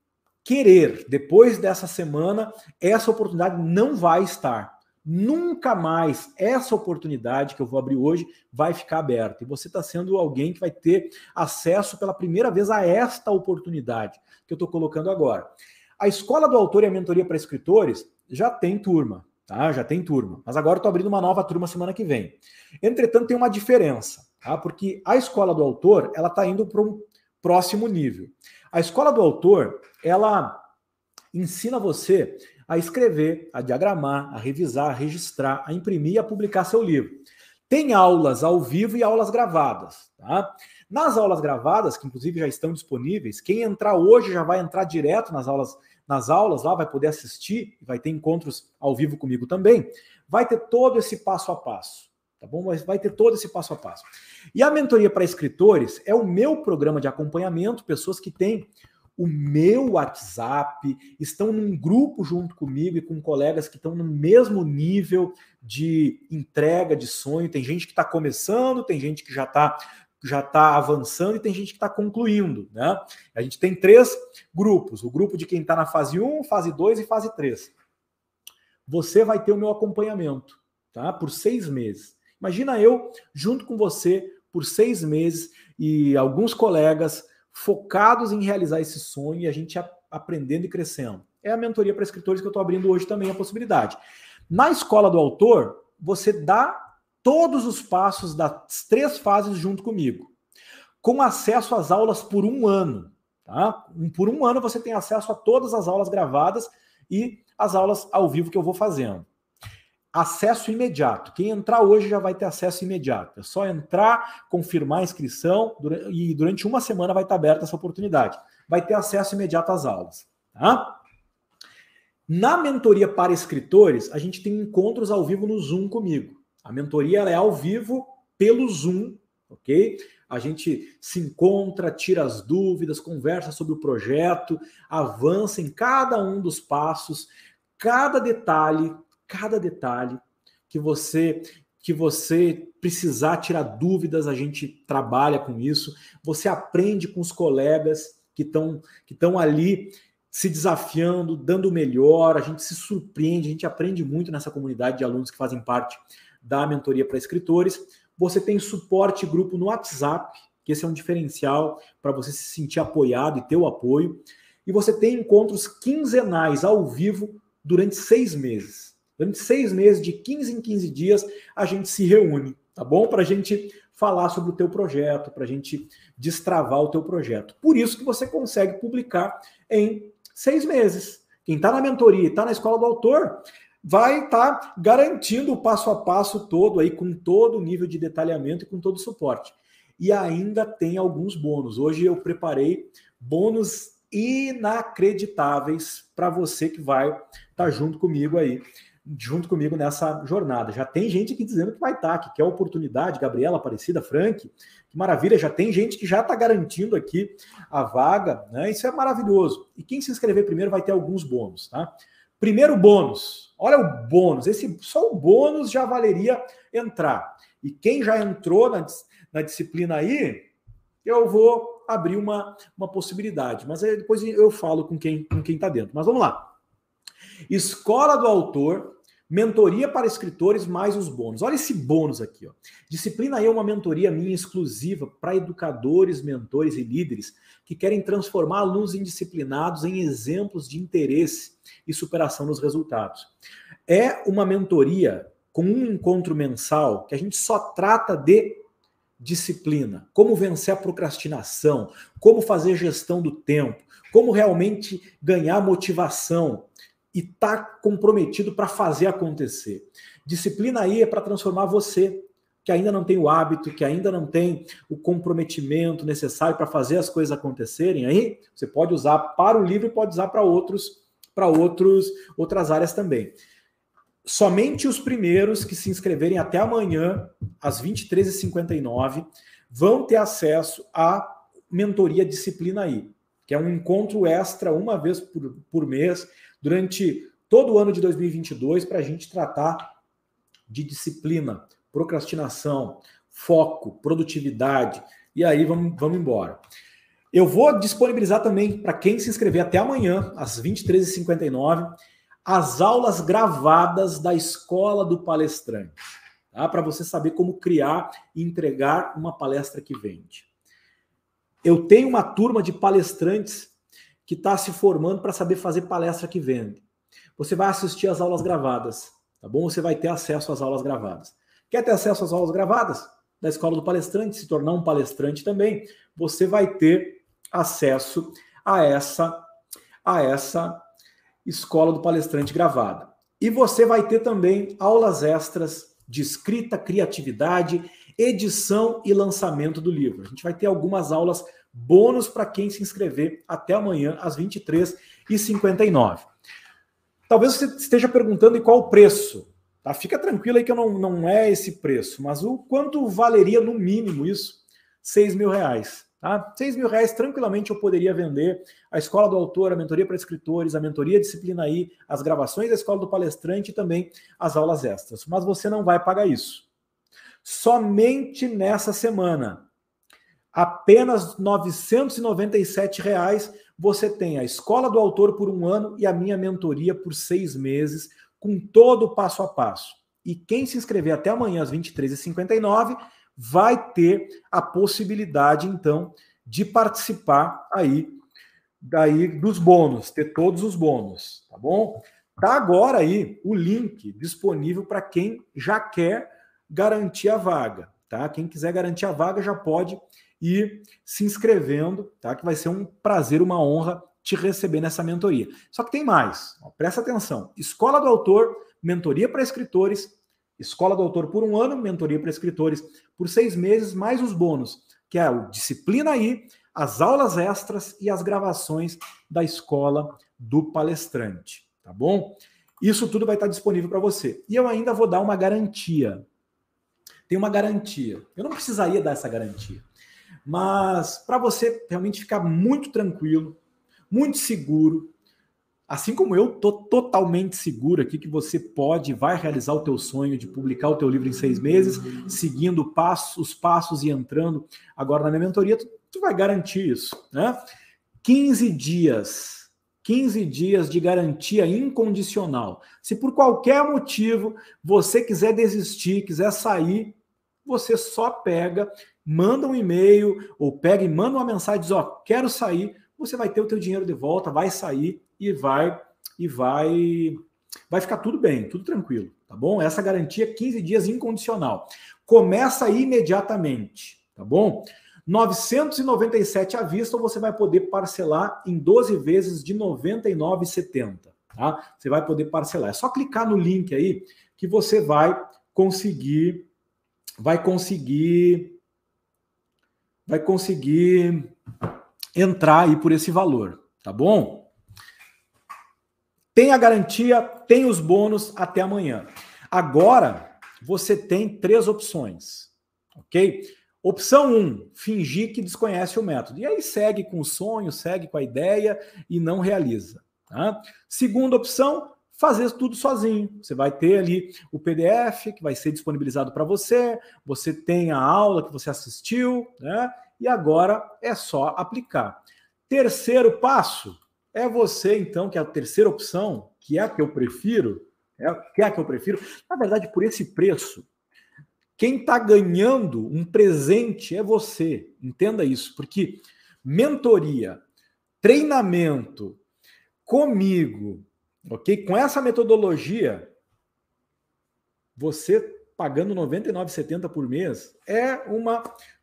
querer. Depois dessa semana, essa oportunidade não vai estar. Nunca mais essa oportunidade que eu vou abrir hoje vai ficar aberta. E você está sendo alguém que vai ter acesso pela primeira vez a esta oportunidade que eu estou colocando agora. A Escola do Autor e a Mentoria para Escritores já tem turma tá? Já tem turma. Mas agora estou abrindo uma nova turma semana que vem. Entretanto, tem uma diferença, tá? Porque a escola do autor, ela está indo para um próximo nível. A escola do autor, ela ensina você a escrever, a diagramar, a revisar, a registrar, a imprimir e a publicar seu livro. Tem aulas ao vivo e aulas gravadas, tá? Nas aulas gravadas, que inclusive já estão disponíveis, quem entrar hoje já vai entrar direto nas aulas nas aulas lá, vai poder assistir, vai ter encontros ao vivo comigo também, vai ter todo esse passo a passo, tá bom? Mas vai ter todo esse passo a passo. E a mentoria para escritores é o meu programa de acompanhamento, pessoas que têm o meu WhatsApp, estão num grupo junto comigo e com colegas que estão no mesmo nível de entrega de sonho. Tem gente que está começando, tem gente que já está já está avançando e tem gente que está concluindo. Né? A gente tem três grupos: o grupo de quem está na fase 1, fase 2 e fase 3. Você vai ter o meu acompanhamento tá? por seis meses. Imagina eu junto com você por seis meses e alguns colegas focados em realizar esse sonho e a gente aprendendo e crescendo. É a mentoria para escritores que eu estou abrindo hoje também a possibilidade. Na escola do autor, você dá todos os passos das três fases junto comigo, com acesso às aulas por um ano. Tá? Por um ano você tem acesso a todas as aulas gravadas e as aulas ao vivo que eu vou fazendo. Acesso imediato. Quem entrar hoje já vai ter acesso imediato. É só entrar, confirmar a inscrição e durante uma semana vai estar aberta essa oportunidade. Vai ter acesso imediato às aulas. Tá? Na mentoria para escritores, a gente tem encontros ao vivo no Zoom comigo. A mentoria é ao vivo pelo Zoom, ok? A gente se encontra, tira as dúvidas, conversa sobre o projeto, avança em cada um dos passos, cada detalhe, cada detalhe que você que você precisar tirar dúvidas, a gente trabalha com isso. Você aprende com os colegas que estão que estão ali se desafiando, dando o melhor, a gente se surpreende, a gente aprende muito nessa comunidade de alunos que fazem parte da mentoria para escritores. Você tem suporte grupo no WhatsApp, que esse é um diferencial para você se sentir apoiado e ter o apoio. E você tem encontros quinzenais ao vivo durante seis meses. Durante seis meses, de 15 em 15 dias, a gente se reúne, tá bom? Para a gente falar sobre o teu projeto, para a gente destravar o teu projeto. Por isso que você consegue publicar em seis meses. Quem está na mentoria está na escola do autor vai estar tá garantindo o passo a passo todo aí, com todo o nível de detalhamento e com todo o suporte. E ainda tem alguns bônus. Hoje eu preparei bônus inacreditáveis para você que vai estar tá junto comigo aí junto comigo nessa jornada. Já tem gente aqui dizendo que vai estar, que quer oportunidade, Gabriela Aparecida, Frank, que maravilha, já tem gente que já está garantindo aqui a vaga, né? Isso é maravilhoso. E quem se inscrever primeiro vai ter alguns bônus, tá? Primeiro bônus, olha o bônus, esse só o bônus já valeria entrar. E quem já entrou na, na disciplina aí, eu vou abrir uma, uma possibilidade, mas depois eu falo com quem com quem está dentro. Mas vamos lá. Escola do Autor Mentoria para escritores mais os bônus. Olha esse bônus aqui, ó. Disciplina é uma mentoria minha exclusiva para educadores, mentores e líderes que querem transformar alunos indisciplinados em exemplos de interesse e superação nos resultados. É uma mentoria com um encontro mensal que a gente só trata de disciplina, como vencer a procrastinação, como fazer gestão do tempo, como realmente ganhar motivação, e tá comprometido para fazer acontecer. Disciplina aí é para transformar você, que ainda não tem o hábito, que ainda não tem o comprometimento necessário para fazer as coisas acontecerem. Aí você pode usar para o livro e pode usar para outros, para outros, outras áreas também. Somente os primeiros que se inscreverem até amanhã, às 23h59, vão ter acesso à mentoria Disciplina aí, que é um encontro extra uma vez por, por mês durante todo o ano de 2022 para a gente tratar de disciplina, procrastinação, foco, produtividade. E aí vamos, vamos embora. Eu vou disponibilizar também para quem se inscrever até amanhã, às 23h59, as aulas gravadas da Escola do Palestrante. Tá? Para você saber como criar e entregar uma palestra que vende. Eu tenho uma turma de palestrantes que está se formando para saber fazer palestra que vende. Você vai assistir às aulas gravadas, tá bom? Você vai ter acesso às aulas gravadas. Quer ter acesso às aulas gravadas? Da escola do palestrante, se tornar um palestrante também, você vai ter acesso a essa a essa escola do palestrante gravada. E você vai ter também aulas extras de escrita, criatividade, edição e lançamento do livro. A gente vai ter algumas aulas bônus para quem se inscrever até amanhã, às 23h59. Talvez você esteja perguntando qual o preço. Tá? Fica tranquilo aí que não, não é esse preço, mas o quanto valeria no mínimo isso? 6 mil reais. Tá? 6 mil reais tranquilamente eu poderia vender a escola do autor, a mentoria para escritores, a mentoria disciplina aí, as gravações da escola do palestrante e também as aulas extras. Mas você não vai pagar isso. Somente nessa semana apenas 997 reais, você tem a escola do autor por um ano e a minha mentoria por seis meses, com todo o passo a passo. E quem se inscrever até amanhã às 23h59 vai ter a possibilidade, então, de participar aí daí dos bônus, ter todos os bônus, tá bom? Tá agora aí o link disponível para quem já quer garantir a vaga, tá? Quem quiser garantir a vaga já pode e se inscrevendo, tá? Que vai ser um prazer, uma honra te receber nessa mentoria. Só que tem mais, ó, presta atenção. Escola do Autor, mentoria para escritores, Escola do Autor por um ano, mentoria para escritores por seis meses, mais os bônus, que é o Disciplina aí, as aulas extras e as gravações da escola do palestrante, tá bom? Isso tudo vai estar disponível para você. E eu ainda vou dar uma garantia. Tem uma garantia. Eu não precisaria dar essa garantia. Mas para você realmente ficar muito tranquilo, muito seguro, assim como eu tô totalmente seguro aqui que você pode vai realizar o teu sonho de publicar o teu livro em seis meses, seguindo os passos e entrando agora na minha mentoria, tu, tu vai garantir isso, né? 15 dias 15 dias de garantia incondicional. Se por qualquer motivo você quiser desistir, quiser sair, você só pega, manda um e-mail ou pega e manda uma mensagem diz, ó, quero sair, você vai ter o teu dinheiro de volta, vai sair e vai e vai vai ficar tudo bem, tudo tranquilo, tá bom? Essa garantia 15 dias incondicional. Começa imediatamente, tá bom? 997 à vista, você vai poder parcelar em 12 vezes de R$ 99,70. Tá? Você vai poder parcelar. É só clicar no link aí que você vai conseguir vai conseguir vai conseguir entrar aí por esse valor, tá bom? Tem a garantia, tem os bônus até amanhã. Agora você tem três opções, ok? Opção 1, um, fingir que desconhece o método. E aí segue com o sonho, segue com a ideia e não realiza. Tá? Segunda opção, fazer tudo sozinho. Você vai ter ali o PDF que vai ser disponibilizado para você, você tem a aula que você assistiu, né? E agora é só aplicar. Terceiro passo é você, então, que é a terceira opção, que é a que eu prefiro, é, que é a que eu prefiro, na verdade, por esse preço, quem está ganhando um presente é você. Entenda isso, porque mentoria, treinamento comigo, ok? Com essa metodologia, você pagando R$ 99,70 por mês é uma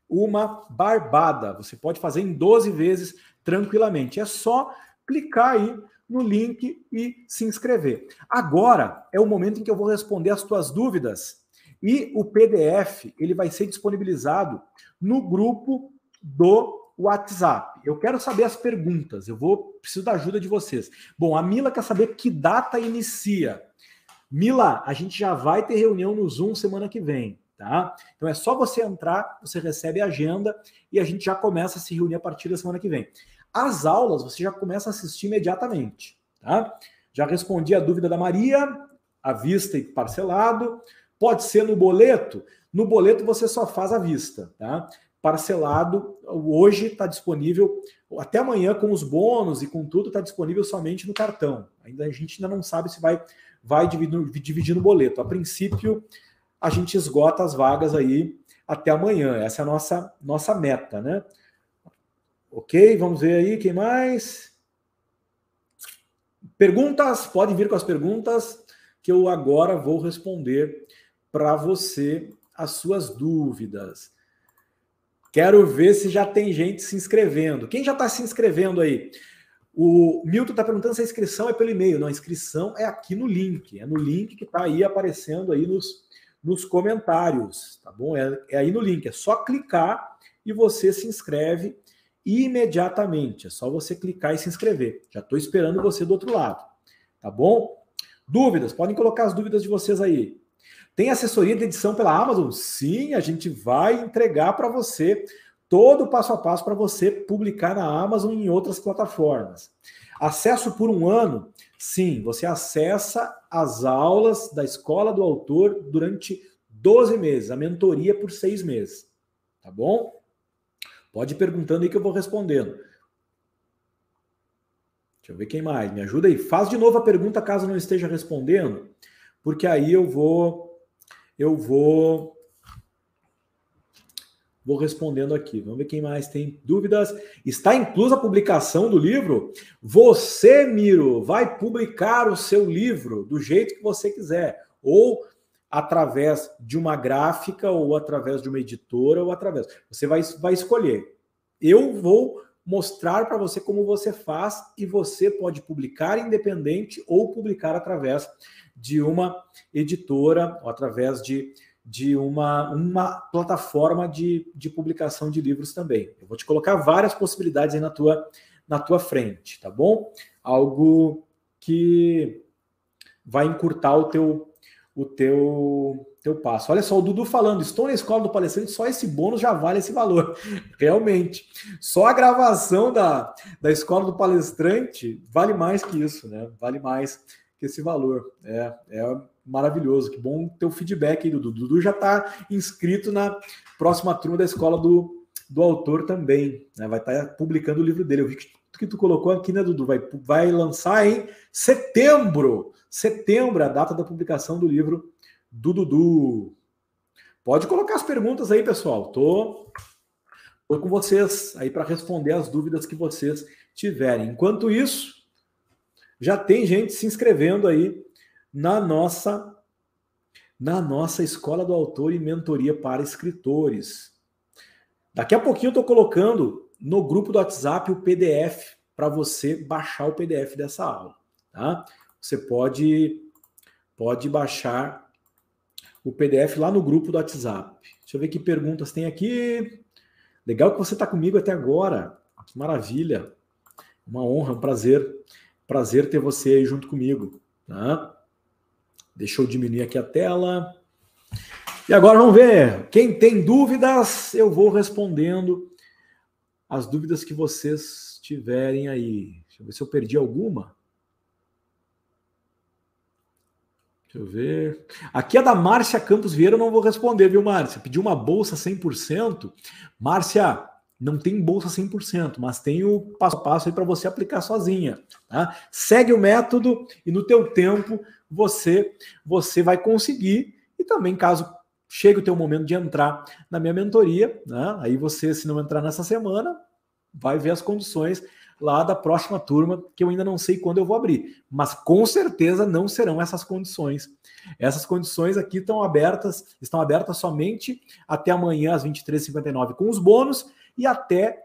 uma barbada. Você pode fazer em 12 vezes tranquilamente. É só clicar aí no link e se inscrever. Agora é o momento em que eu vou responder as tuas dúvidas e o PDF ele vai ser disponibilizado no grupo do WhatsApp. Eu quero saber as perguntas. Eu vou preciso da ajuda de vocês. Bom, a Mila quer saber que data inicia. Mila, a gente já vai ter reunião no Zoom semana que vem, tá? Então é só você entrar, você recebe a agenda e a gente já começa a se reunir a partir da semana que vem. As aulas você já começa a assistir imediatamente, tá? Já respondi a dúvida da Maria, à vista e parcelado. Pode ser no boleto. No boleto você só faz à vista, tá? Parcelado, hoje está disponível, até amanhã com os bônus e com tudo, está disponível somente no cartão. Ainda a gente ainda não sabe se vai, vai dividir, dividir no boleto. A princípio, a gente esgota as vagas aí até amanhã. Essa é a nossa, nossa meta, né? Ok, vamos ver aí, quem mais? Perguntas, podem vir com as perguntas que eu agora vou responder para você as suas dúvidas. Quero ver se já tem gente se inscrevendo. Quem já está se inscrevendo aí? O Milton está perguntando se a inscrição é pelo e-mail. Não, a inscrição é aqui no link. É no link que está aí aparecendo aí nos, nos comentários, tá bom? É, é aí no link. É só clicar e você se inscreve imediatamente. É só você clicar e se inscrever. Já estou esperando você do outro lado, tá bom? Dúvidas? Podem colocar as dúvidas de vocês aí. Tem assessoria de edição pela Amazon? Sim, a gente vai entregar para você todo o passo a passo para você publicar na Amazon e em outras plataformas. Acesso por um ano? Sim, você acessa as aulas da escola do autor durante 12 meses, a mentoria por seis meses. Tá bom? Pode ir perguntando aí que eu vou respondendo. Deixa eu ver quem mais. Me ajuda aí. Faz de novo a pergunta caso não esteja respondendo, porque aí eu vou eu vou vou respondendo aqui. Vamos ver quem mais tem dúvidas. Está inclusa a publicação do livro? Você, Miro, vai publicar o seu livro do jeito que você quiser, ou através de uma gráfica, ou através de uma editora, ou através. Você vai, vai escolher. Eu vou mostrar para você como você faz e você pode publicar independente ou publicar através de uma editora ou através de, de uma, uma plataforma de, de publicação de livros também. Eu vou te colocar várias possibilidades aí na tua, na tua frente, tá bom? Algo que vai encurtar o teu, o teu, teu passo. Olha só, o Dudu falando, estou na escola do palestrante, só esse bônus já vale esse valor. *laughs* Realmente. Só a gravação da, da escola do palestrante vale mais que isso, né? Vale mais esse valor. É, é maravilhoso. Que bom ter o feedback aí, Dudu. Dudu já está inscrito na próxima turma da escola do, do autor também. Né? Vai estar tá publicando o livro dele. Eu vi que, que tu colocou aqui, né, Dudu? Vai, vai lançar em setembro. Setembro, a data da publicação do livro do Dudu. Pode colocar as perguntas aí, pessoal. Tô, tô com vocês aí para responder as dúvidas que vocês tiverem. Enquanto isso, já tem gente se inscrevendo aí na nossa na nossa escola do autor e mentoria para escritores. Daqui a pouquinho eu estou colocando no grupo do WhatsApp o PDF para você baixar o PDF dessa aula, tá? Você pode pode baixar o PDF lá no grupo do WhatsApp. Deixa eu ver que perguntas tem aqui. Legal que você está comigo até agora. Que maravilha. Uma honra, um prazer. Prazer ter você aí junto comigo. Tá? Deixa eu diminuir aqui a tela. E agora vamos ver. Quem tem dúvidas, eu vou respondendo as dúvidas que vocês tiverem aí. Deixa eu ver se eu perdi alguma. Deixa eu ver. Aqui é da Márcia Campos Vieira, eu não vou responder, viu, Márcia? Pediu uma bolsa 100%. Márcia, não tem bolsa 100%, mas tem o passo a passo aí para você aplicar sozinha, tá? Segue o método e no teu tempo você você vai conseguir e também caso chegue o teu momento de entrar na minha mentoria, né? Aí você se não entrar nessa semana, vai ver as condições lá da próxima turma, que eu ainda não sei quando eu vou abrir, mas com certeza não serão essas condições. Essas condições aqui estão abertas, estão abertas somente até amanhã às 23h59 com os bônus e até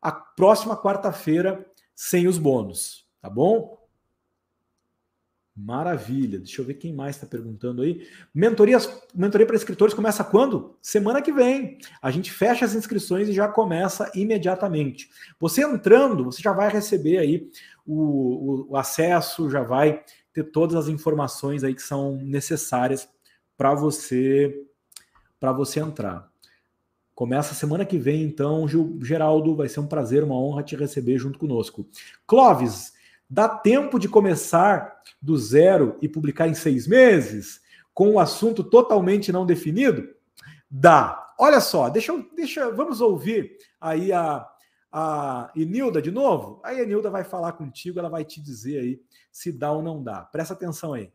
a próxima quarta-feira sem os bônus, tá bom? Maravilha. Deixa eu ver quem mais está perguntando aí. Mentorias, mentoria para escritores começa quando? Semana que vem. A gente fecha as inscrições e já começa imediatamente. Você entrando, você já vai receber aí o, o, o acesso, já vai ter todas as informações aí que são necessárias para você para você entrar. Começa semana que vem, então, Geraldo, vai ser um prazer, uma honra te receber junto conosco. Clóvis, Dá tempo de começar do zero e publicar em seis meses, com um assunto totalmente não definido? Dá. Olha só, deixa, deixa vamos ouvir aí a, a Enilda de novo. Aí a Enilda vai falar contigo, ela vai te dizer aí se dá ou não dá. Presta atenção aí.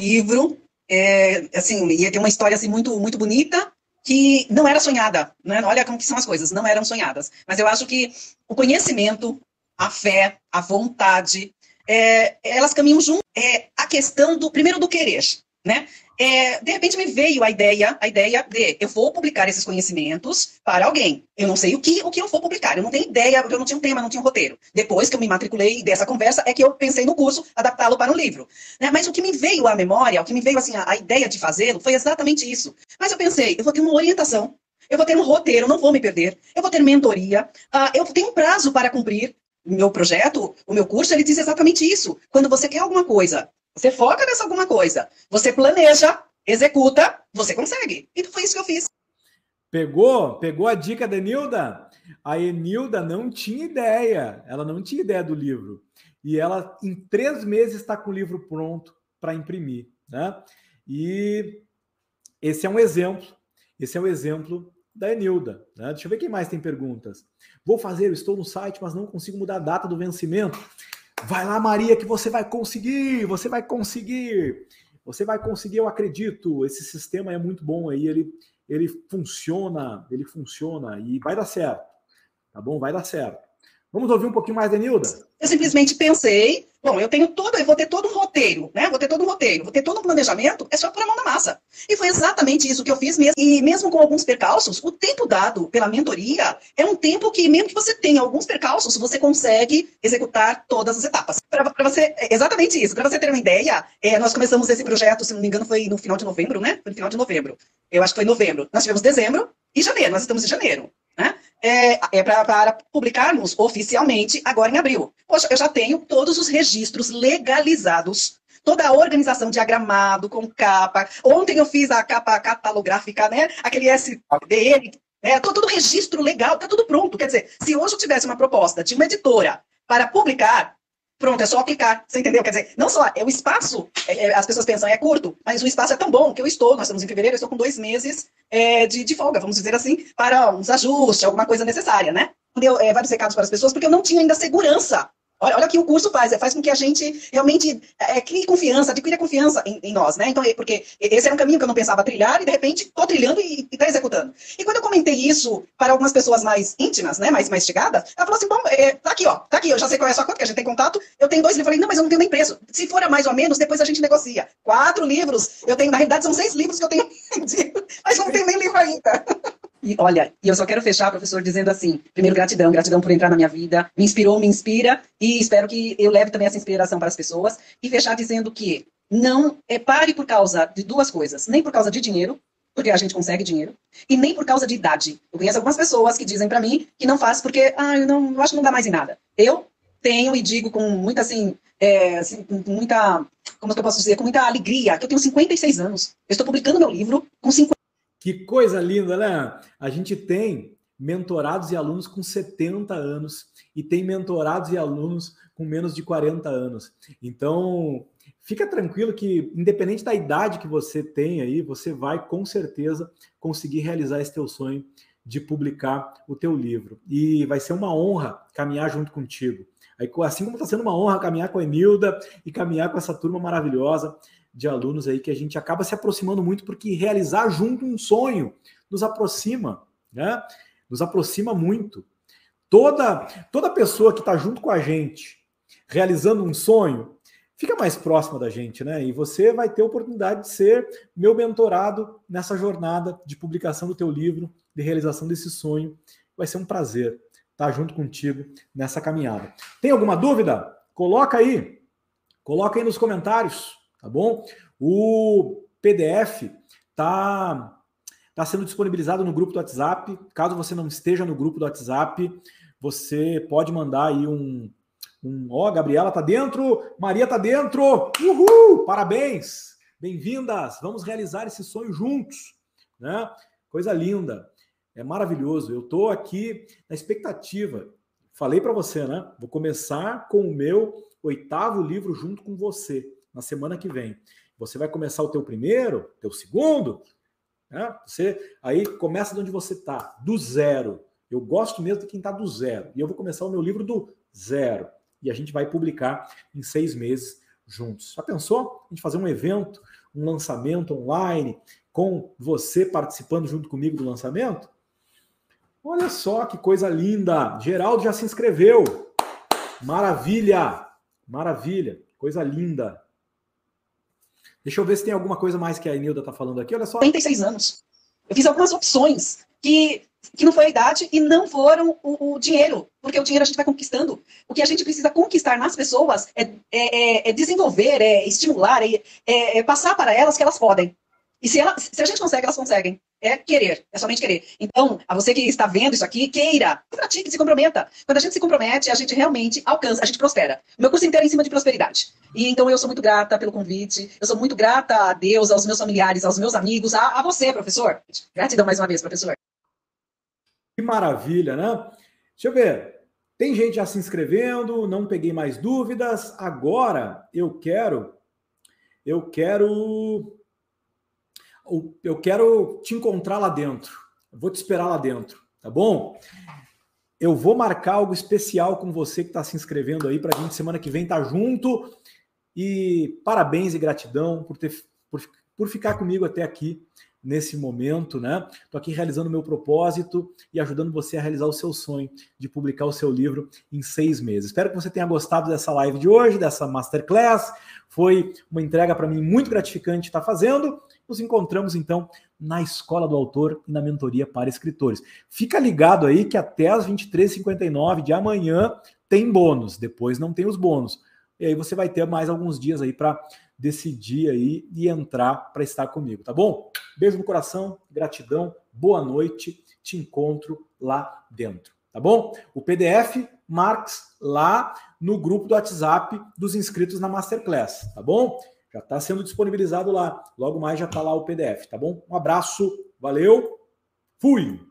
Livro, é, assim, ia ter uma história assim muito, muito bonita, que não era sonhada, né? Olha como que são as coisas, não eram sonhadas. Mas eu acho que o conhecimento, a fé, a vontade, é, elas caminham junto. É, a questão do, primeiro, do querer, né? É, de repente me veio a ideia, a ideia de eu vou publicar esses conhecimentos para alguém. Eu não sei o que, o que eu vou publicar. Eu não tenho ideia, porque eu não tinha um tema, não tinha um roteiro. Depois que eu me matriculei dessa conversa, é que eu pensei no curso, adaptá-lo para um livro. Né? Mas o que me veio à memória, o que me veio assim a, a ideia de fazê-lo, foi exatamente isso. Mas eu pensei, eu vou ter uma orientação, eu vou ter um roteiro, não vou me perder, eu vou ter mentoria, uh, eu tenho um prazo para cumprir, meu projeto, o meu curso, ele diz exatamente isso. Quando você quer alguma coisa, você foca nessa alguma coisa, você planeja, executa, você consegue. Então foi isso que eu fiz. Pegou? Pegou a dica da Enilda? A Enilda não tinha ideia, ela não tinha ideia do livro. E ela, em três meses, está com o livro pronto para imprimir. Né? E esse é um exemplo. Esse é um exemplo da Enilda. Né? Deixa eu ver quem mais tem perguntas. Vou fazer, estou no site, mas não consigo mudar a data do vencimento. Vai lá, Maria, que você vai conseguir, você vai conseguir. Você vai conseguir, eu acredito. Esse sistema é muito bom aí, ele, ele funciona, ele funciona e vai dar certo. Tá bom? Vai dar certo. Vamos ouvir um pouquinho mais da Nilda? Eu simplesmente pensei, bom, eu tenho todo, eu vou ter todo um roteiro, né? Vou ter todo um roteiro, vou ter todo um planejamento, é só pôr a mão na massa. E foi exatamente isso que eu fiz mesmo. E mesmo com alguns percalços, o tempo dado pela mentoria é um tempo que, mesmo que você tenha alguns percalços, você consegue executar todas as etapas. Para você, é exatamente isso. Para você ter uma ideia, é, nós começamos esse projeto, se não me engano, foi no final de novembro, né? Foi no final de novembro. Eu acho que foi novembro. Nós tivemos dezembro e janeiro, nós estamos em janeiro. Né? É, é para publicarmos oficialmente agora em abril. Poxa, eu já tenho todos os registros legalizados toda a organização diagramado, com capa. Ontem eu fiz a capa catalográfica, né? Aquele SDN, né? todo o registro legal, tá tudo pronto. Quer dizer, se hoje eu tivesse uma proposta de uma editora para publicar, Pronto, é só aplicar, você entendeu? Quer dizer, não só é o espaço, é, é, as pessoas pensam é curto, mas o espaço é tão bom que eu estou, nós estamos em fevereiro, eu estou com dois meses é, de, de, folga, vamos dizer assim, para uns ajustes, alguma coisa necessária, né? Deu é, vários recados para as pessoas, porque eu não tinha ainda segurança Olha, olha o que o curso faz, é, faz com que a gente realmente é, crie confiança, adquira confiança em, em, nós, né? Então, é, porque esse era um caminho que eu não pensava trilhar e de repente estou trilhando e está executando. E quando eu comentei isso para algumas pessoas mais íntimas, né, mais, mais chegadas, ela falou assim, bom, é, tá aqui, ó, tá aqui, eu já sei qual é a sua conta, que a gente tem contato, eu tenho dois livros. Eu falei, não, mas eu não tenho nem preço. Se for a mais ou menos, depois a gente negocia. Quatro livros, eu tenho, na realidade são seis livros que eu tenho *laughs* mas não tenho nem livro ainda. E olha, e eu só quero fechar, professor, dizendo assim: primeiro, gratidão, gratidão por entrar na minha vida, me inspirou, me inspira, e espero que eu leve também essa inspiração para as pessoas. E fechar dizendo que não é pare por causa de duas coisas: nem por causa de dinheiro, porque a gente consegue dinheiro, e nem por causa de idade. Eu conheço algumas pessoas que dizem para mim que não faz porque, ah, eu, não, eu acho que não dá mais em nada. Eu tenho e digo com muita, assim, é, assim, muita, como é que eu posso dizer, com muita alegria, que eu tenho 56 anos. Eu estou publicando meu livro com 50 que coisa linda, né? A gente tem mentorados e alunos com 70 anos e tem mentorados e alunos com menos de 40 anos. Então, fica tranquilo que, independente da idade que você tem aí, você vai com certeza conseguir realizar esse teu sonho de publicar o teu livro. E vai ser uma honra caminhar junto contigo. Assim como está sendo uma honra caminhar com a Emilda e caminhar com essa turma maravilhosa de alunos aí que a gente acaba se aproximando muito porque realizar junto um sonho nos aproxima, né? Nos aproxima muito. Toda toda pessoa que está junto com a gente realizando um sonho fica mais próxima da gente, né? E você vai ter a oportunidade de ser meu mentorado nessa jornada de publicação do teu livro, de realização desse sonho. Vai ser um prazer estar junto contigo nessa caminhada. Tem alguma dúvida? Coloca aí. Coloca aí nos comentários tá bom? O PDF tá tá sendo disponibilizado no grupo do WhatsApp. Caso você não esteja no grupo do WhatsApp, você pode mandar aí um um ó, Gabriela tá dentro, Maria tá dentro. Uhul! Parabéns! Bem-vindas. Vamos realizar esse sonho juntos, né? Coisa linda. É maravilhoso. Eu tô aqui na expectativa. Falei para você, né? Vou começar com o meu oitavo livro junto com você na semana que vem. Você vai começar o teu primeiro, teu segundo, né? Você aí começa de onde você está, do zero. Eu gosto mesmo de quem está do zero. E eu vou começar o meu livro do zero. E a gente vai publicar em seis meses juntos. Já pensou? A gente fazer um evento, um lançamento online, com você participando junto comigo do lançamento? Olha só que coisa linda! Geraldo já se inscreveu. Maravilha! Maravilha! Coisa linda! Deixa eu ver se tem alguma coisa mais que a Enilda está falando aqui. Olha só. 36 anos. Eu fiz algumas opções que, que não foi a idade e não foram o, o, dinheiro, porque o dinheiro a gente vai conquistando. O que a gente precisa conquistar nas pessoas é, é, é, é desenvolver, é estimular, é, é, é passar para elas que elas podem. E se, ela, se a gente consegue, elas conseguem. É querer, é somente querer. Então, a você que está vendo isso aqui, queira, pratique, se comprometa. Quando a gente se compromete, a gente realmente alcança, a gente prospera. O meu curso inteiro é em cima de prosperidade. E então eu sou muito grata pelo convite, eu sou muito grata a Deus, aos meus familiares, aos meus amigos, a, a você, professor. Gratidão mais uma vez, professor. Que maravilha, né? Deixa eu ver. Tem gente já se inscrevendo, não peguei mais dúvidas. Agora eu quero eu quero eu quero te encontrar lá dentro. Eu vou te esperar lá dentro, tá bom? Eu vou marcar algo especial com você que está se inscrevendo aí para a gente semana que vem estar tá junto. E parabéns e gratidão por, ter, por, por ficar comigo até aqui nesse momento, né? Estou aqui realizando meu propósito e ajudando você a realizar o seu sonho de publicar o seu livro em seis meses. Espero que você tenha gostado dessa live de hoje, dessa masterclass. Foi uma entrega para mim muito gratificante estar fazendo. Nos encontramos então na Escola do Autor e na mentoria para escritores. Fica ligado aí que até as 23h59 de amanhã tem bônus, depois não tem os bônus. E aí você vai ter mais alguns dias aí para decidir aí e entrar para estar comigo, tá bom? Beijo no coração, gratidão, boa noite, te encontro lá dentro, tá bom? O PDF Marx lá no grupo do WhatsApp dos inscritos na Masterclass, tá bom? Já está sendo disponibilizado lá. Logo mais já está lá o PDF, tá bom? Um abraço, valeu, fui!